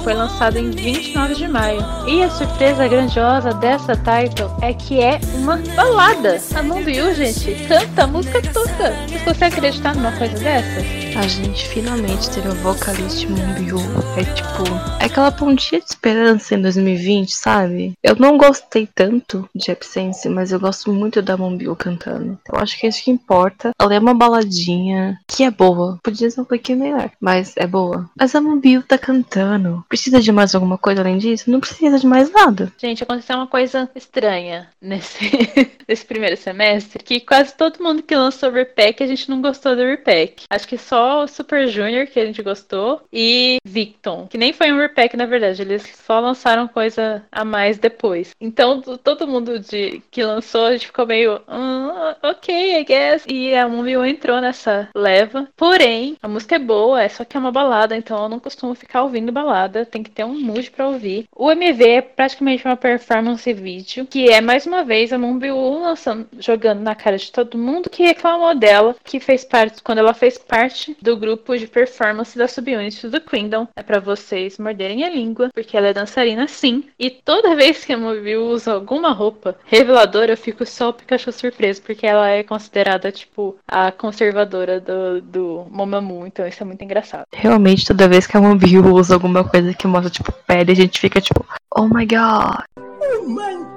foi lançado em 29 de maio. E a surpresa grandiosa dessa title é que é uma balada. A Moonbyul, gente, canta música toda. Vocês conseguem acreditar numa coisa dessas? A gente finalmente teve a vocalista Moonbyul. É tipo, é aquela pontinha de esperança em 2020, sabe? Eu não gostei tanto de Absence, mas eu gosto muito da Moonbyul cantando. Eu acho que é isso que importa. Ela é uma baladinha que é boa. Podia ser um pouquinho melhor, mas é boa. Mas a Moonbyul tá cantando. Precisa de mais alguma coisa além disso? Não precisa de mais nada. Gente, aconteceu uma coisa estranha nesse, nesse primeiro semestre, que quase todo mundo que lançou o Repack, a gente não gostou do Repack. Acho que só o Super Junior que a gente gostou e Victon, que nem foi um Repack na verdade, eles só lançaram coisa a mais depois. Então, todo mundo de, que lançou, a gente ficou meio, "Ah, ok, I guess. E a Moonview entrou nessa leva. Porém, a música é boa, é só que é uma balada, então eu não costumo ficar ouvindo balada, tem que ter um mood pra ouvir. O MV é praticamente uma performance vídeo, que é mais uma vez a Moonview lançando, jogando na cara de todo mundo que reclamou dela, que fez parte, quando ela fez parte do grupo de performance da subunit do Kingdom. É pra vocês morderem a língua, porque ela é dançarina sim. E toda vez que a Moonview usa alguma roupa reveladora, eu fico só o Pikachu surpreso, porque ela é considerada, tipo, a conservadora do, do Momamu, então isso é muito engraçado. Realmente, toda vez que a Mobiu usa alguma coisa que mostra, tipo, pele, a gente fica tipo, oh my god. Oh my!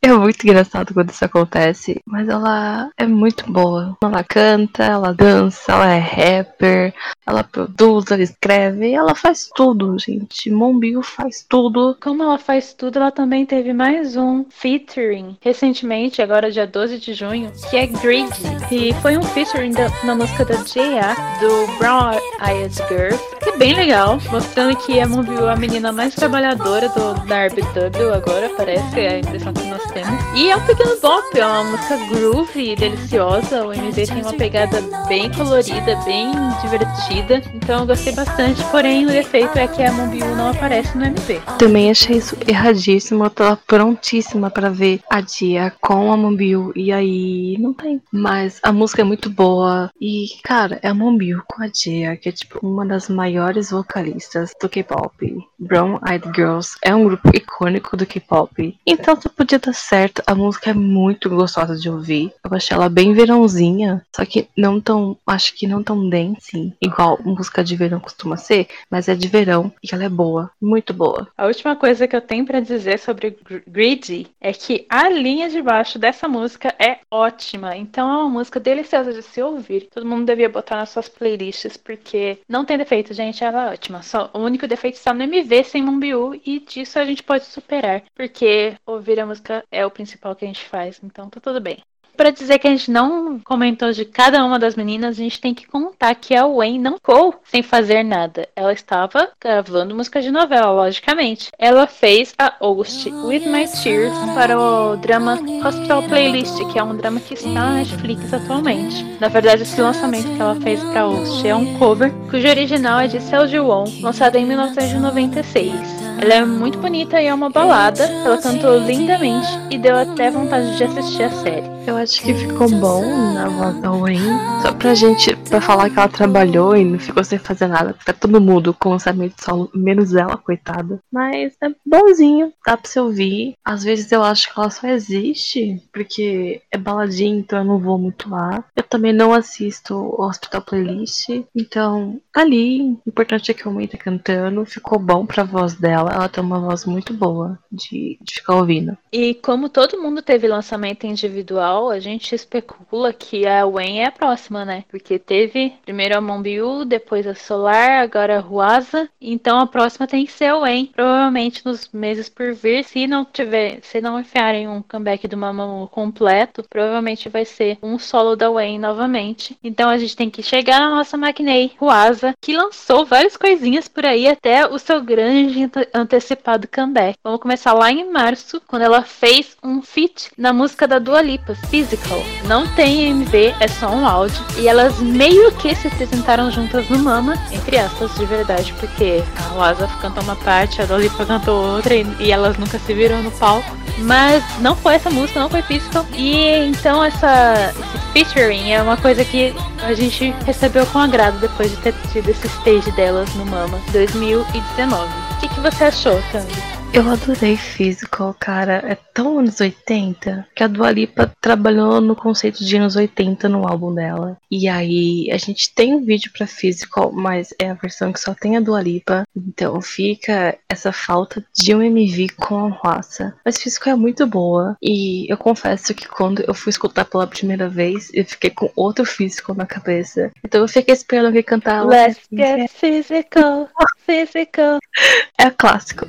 É muito engraçado quando isso acontece, mas ela é muito boa. Ela canta, ela dança, ela é rapper, ela produz, ela escreve, ela faz tudo, gente. Mombiu faz tudo. Como ela faz tudo, ela também teve mais um featuring recentemente, agora dia 12 de junho, que é Greedy. E foi um featuring da- na música da J.A. do Brown Eyed Girl, que é bem legal, mostrando que a Moonview é a menina mais trabalhadora do, da RBW agora, parece, é a impressão que nós temos. E é um pequeno bop, é uma música groovy, deliciosa, o MV tem uma pegada bem colorida, bem divertida, então eu gostei bastante, porém o defeito é que a Moonview não aparece no MV. Também achei isso erradíssimo. Eu tava prontíssima pra ver a Dia com a Mombiu. E aí, não tem. Mas a música é muito boa. E, cara, é a Mombiu com a Dia, que é tipo uma das maiores vocalistas do K-pop. Brown Eyed Girls é um grupo icônico do K-pop. Então só podia dar certo. A música é muito gostosa de ouvir. Eu achei ela bem verãozinha. Só que não tão. Acho que não tão dance. Igual música de verão costuma ser. Mas é de verão. E ela é boa. Muito boa. A última coisa que eu tenho pra dizer sobre Gr- Greedy é que a linha de baixo dessa música é ótima. Então é uma música deliciosa de se ouvir. Todo mundo devia botar nas suas playlists, porque não tem defeito, gente. Ela é ótima. Só, o único defeito está no MV sem Mumbiu, e disso a gente pode superar. Porque ouvir a música é o principal que a gente faz. Então tá tudo bem. Pra dizer que a gente não comentou de cada uma das meninas, a gente tem que contar que a Wayne não ficou sem fazer nada. Ela estava gravando música de novela, logicamente. Ela fez a August With My Tears para o drama Hospital Playlist, que é um drama que está na Netflix atualmente. Na verdade, esse lançamento que ela fez para August é um cover, cujo original é de Seo Ji-won, lançado em 1996. Ela é muito bonita e é uma balada. Ela cantou lindamente e deu até vontade de assistir a série. Eu acho que ficou bom na voz da Wayne. Só pra gente, pra falar que ela trabalhou e não ficou sem fazer nada. Tá todo mundo com lançamento solo, menos ela, coitada. Mas é bonzinho, dá pra você ouvir. Às vezes eu acho que ela só existe porque é baladinha, então eu não vou muito lá. Eu também não assisto o Hospital Playlist. Então, ali. O importante é que a Wayne tá cantando. Ficou bom pra voz dela. Ela tem uma voz muito boa de, de ficar ouvindo. E como todo mundo teve lançamento individual, a gente especula que a Wen é a próxima, né? Porque teve primeiro a Monbiu, depois a Solar, agora a Ruasa. Então a próxima tem que ser a Wen. Provavelmente nos meses por vir, se não tiver, se não enfiarem um comeback do Mamamoo completo, provavelmente vai ser um solo da Wen novamente. Então a gente tem que chegar na nossa Maquinei, Ruasa, que lançou várias coisinhas por aí até o seu grande ante- antecipado comeback. Vamos começar lá em março, quando ela fez um feat na música da Dua Lipa, Physical. Não tem MV, é só um áudio. E elas meio que se apresentaram juntas no Mama, entre aspas, de verdade, porque a Ruasa cantou uma parte, a Dua Lipa cantou outra e, e elas nunca se viram no palco. Mas não foi essa música, não foi Physical. E então essa, esse featuring é uma coisa que a gente recebeu com agrado depois de ter tido esse stage delas no Mama 2019. O que, que você achou, Tandy? Eu adorei Physical, cara. É tão anos 80 que a Dua Lipa trabalhou no conceito de anos 80 no álbum dela. E aí, a gente tem um vídeo pra Physical, mas é a versão que só tem a Dua Lipa. Então fica essa falta de um MV com a raça. Mas Physical é muito boa. E eu confesso que quando eu fui escutar pela primeira vez, eu fiquei com outro Physical na cabeça. Então eu fiquei esperando alguém cantar. Let's get physical. physical. É clássico.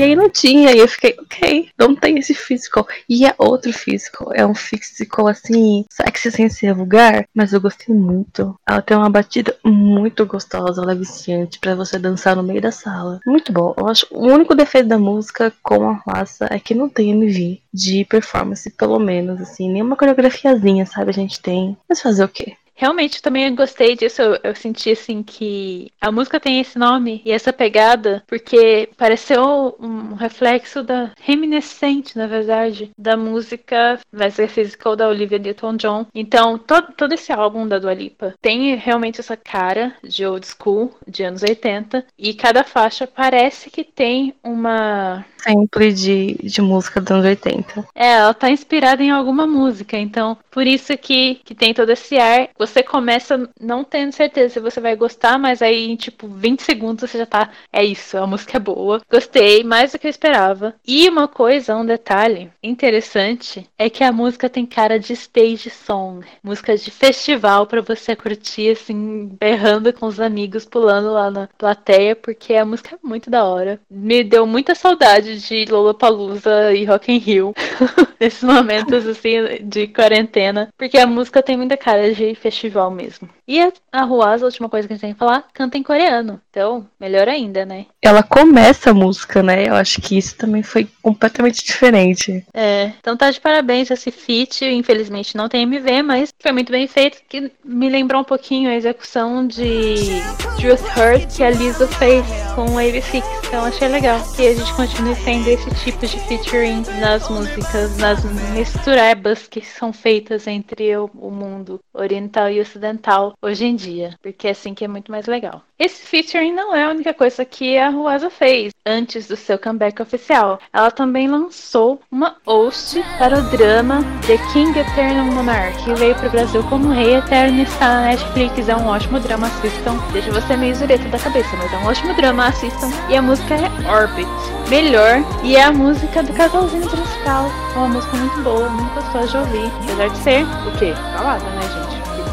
E aí não tinha, e eu fiquei, ok, não tem esse physical. E é outro physical, é um physical assim, sexy sem ser vulgar, mas eu gostei muito. Ela tem uma batida muito gostosa, ela é viciante pra você dançar no meio da sala. Muito bom. Eu acho o único defeito da música com a raça é que não tem MV de performance, pelo menos, assim, nenhuma coreografiazinha, sabe? A gente tem. Mas fazer o quê? Realmente, também gostei disso. Eu, eu, senti assim que a música tem esse nome e essa pegada porque pareceu um reflexo da reminiscente, na verdade, da música Vessel Physical da Olivia Newton-John. Então, todo, todo esse álbum da Dua Lipa tem realmente essa cara de old school, de anos 80, e cada faixa parece que tem uma sempre de, de música dos anos 80. É, ela tá inspirada em alguma música, então por isso que, que tem todo esse ar. Você começa não tendo certeza se você vai gostar, mas aí em tipo 20 segundos você já tá. É isso, a música é boa. Gostei, mais do que eu esperava. E uma coisa, um detalhe interessante é que a música tem cara de stage song, música de festival para você curtir assim, berrando com os amigos, pulando lá na plateia, porque a música é muito da hora. Me deu muita saudade de Lollapalooza e Rock in Rio nesses momentos assim de quarentena, porque a música tem muita cara de festival mesmo. E a, a Ruaz, a última coisa que a gente tem que falar, canta em coreano. Então, melhor ainda, né? Ela começa a música, né? Eu acho que isso também foi completamente diferente. É, então tá de parabéns esse feat. Infelizmente não tem MV, mas foi muito bem feito, que me lembrou um pouquinho a execução de Truth Hurt que a Lisa fez com Wave Fix. Então achei legal que a gente continue tendo esse tipo de featuring nas músicas, nas misturebas que são feitas entre o, o mundo oriental e ocidental hoje em dia, porque é assim que é muito mais legal. Esse featuring não é a única coisa que a Ruasa fez antes do seu comeback oficial. Ela também lançou uma host para o drama The King Eternal Monarch, que veio para o Brasil como Rei Eterno e está na Netflix. É um ótimo drama, assistam. Deixa você meio zureta da cabeça, mas é um ótimo drama, assistam. E a música é Orbit. Melhor, e é a música do casalzinho principal. É uma música muito boa, muito gostosa de ouvir. Apesar de ser o quê? Balada, né, gente?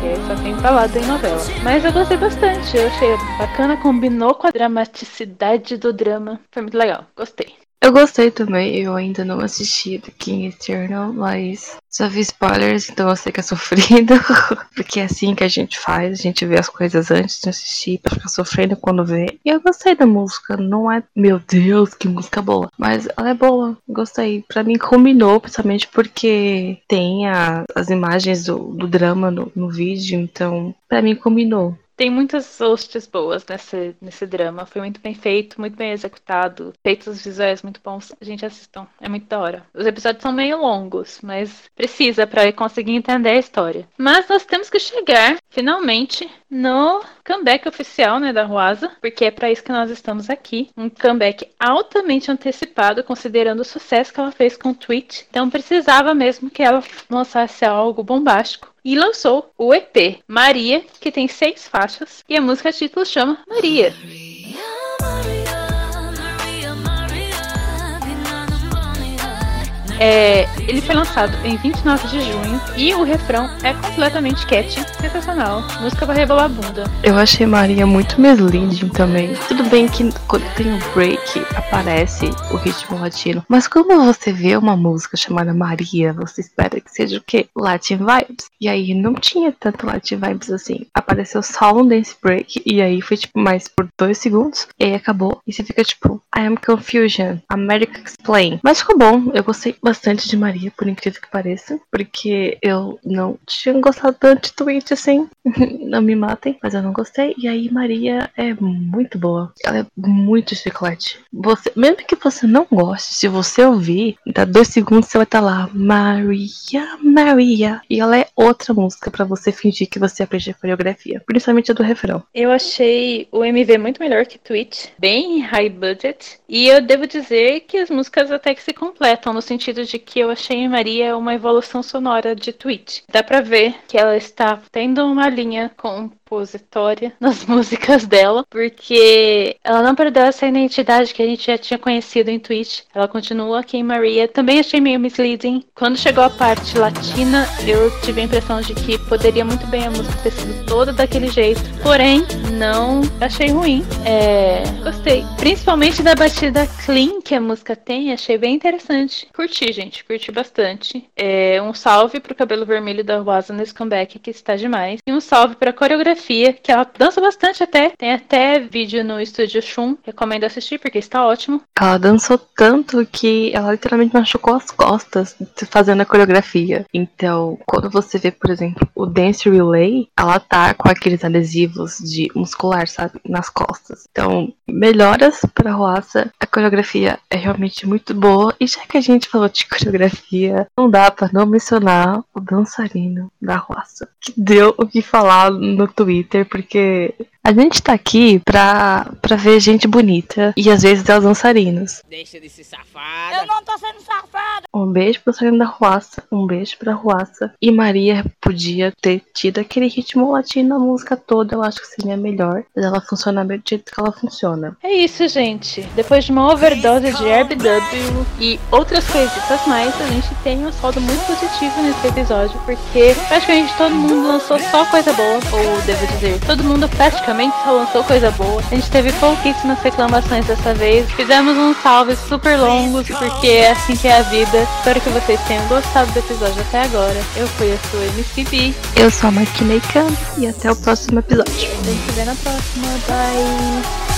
Porque só tem balada em novela. Mas eu gostei bastante, eu achei bacana, combinou com a dramaticidade do drama. Foi muito legal, gostei. Eu gostei também, eu ainda não assisti The King Eternal, mas só vi spoilers, então eu sei que é sofrido, porque é assim que a gente faz, a gente vê as coisas antes de assistir pra ficar sofrendo quando vê. E eu gostei da música, não é, meu Deus, que música boa, mas ela é boa, gostei. Pra mim combinou, principalmente porque tem a, as imagens do, do drama no, no vídeo, então pra mim combinou. Tem muitas hosts boas nesse, nesse drama. Foi muito bem feito, muito bem executado. Feitos visuais muito bons. A gente assistam. É muito da hora. Os episódios são meio longos, mas precisa para conseguir entender a história. Mas nós temos que chegar, finalmente, no comeback oficial né, da Ruasa, porque é para isso que nós estamos aqui. Um comeback altamente antecipado, considerando o sucesso que ela fez com o tweet. Então precisava mesmo que ela lançasse algo bombástico e lançou o EP Maria, que tem seis faixas, e a música título chama Maria. É, ele foi lançado em 29 de junho e o refrão é completamente catchy, sensacional. Música pra rebolar a bunda. Eu achei Maria muito misleading também. Tudo bem que quando tem um break aparece o ritmo latino, mas quando você vê uma música chamada Maria, você espera que seja o quê? Latin vibes. E aí não tinha tanto Latin vibes assim. Apareceu só um dance break e aí foi tipo mais por dois segundos e aí acabou. E você fica tipo, I am confusion, America explain. Mas ficou bom, eu gostei bastante de Maria, por incrível que pareça, porque eu não tinha gostado tanto de tweet assim. não me matem, mas eu não gostei. E aí, Maria é muito boa. Ela é muito chiclete. Você, mesmo que você não goste, se você ouvir, dá dois segundos você vai estar lá, Maria, Maria. E ela é outra música para você fingir que você aprende a coreografia, principalmente a do refrão. Eu achei o MV muito melhor que Tweet, bem high budget. E eu devo dizer que as músicas até que se completam, no sentido de que eu achei em Maria uma evolução sonora de Tweet. Dá pra ver que ela está tendo uma linha com compositória nas músicas dela, porque ela não perdeu essa identidade que a gente já tinha conhecido em Twitch. Ela continua aqui em Maria. Também achei meio misleading. Quando chegou a parte latina, eu tive a impressão de que poderia muito bem a música ter sido toda daquele jeito. Porém, não achei ruim. É, gostei. Principalmente da batida clean que a música tem, achei bem interessante. Curti, gente, curti bastante. É, um salve pro cabelo vermelho da Rosa nesse comeback, que está demais. E um salve pra coreografia, que ela dança bastante até. Tem até vídeo no estúdio Shun. Recomendo assistir, porque está ótimo. Ela dançou tanto que ela literalmente machucou as costas fazendo a coreografia. Então, quando você vê, por exemplo, o Dance Relay, ela tá com aqueles adesivos de muscular, sabe? Nas costas. Então, melhoras pra Roaça. A coreografia é realmente muito boa. E já que a gente falou de coreografia, não dá pra não mencionar o dançarino da Roaça. Que deu o que falar no Twitter, porque a gente tá aqui pra, pra ver gente bonita e às vezes é os dançarinos. Deixa de ser safada. Eu não tô sendo safada. Um beijo pro dançarino da Ruaça, um beijo pra Ruaça. E Maria podia ter tido aquele ritmo latino na música toda, eu acho que seria melhor. Mas ela funciona do jeito que ela funciona. É isso, gente. Depois de uma overdose de RBW e outras coisitas mais, a gente tem um saldo muito positivo nesse episódio, porque praticamente todo mundo lançou só coisa boa, ou devo dizer, todo mundo praticamente só lançou coisa boa. A gente teve pouquíssimas reclamações dessa vez. Fizemos uns salves super longos, porque é assim que é a vida. Espero que vocês tenham gostado do episódio até agora. Eu fui a sua MCB. Eu sou a Marquinei Khan e até o próximo episódio. A gente se vê na próxima. Bye!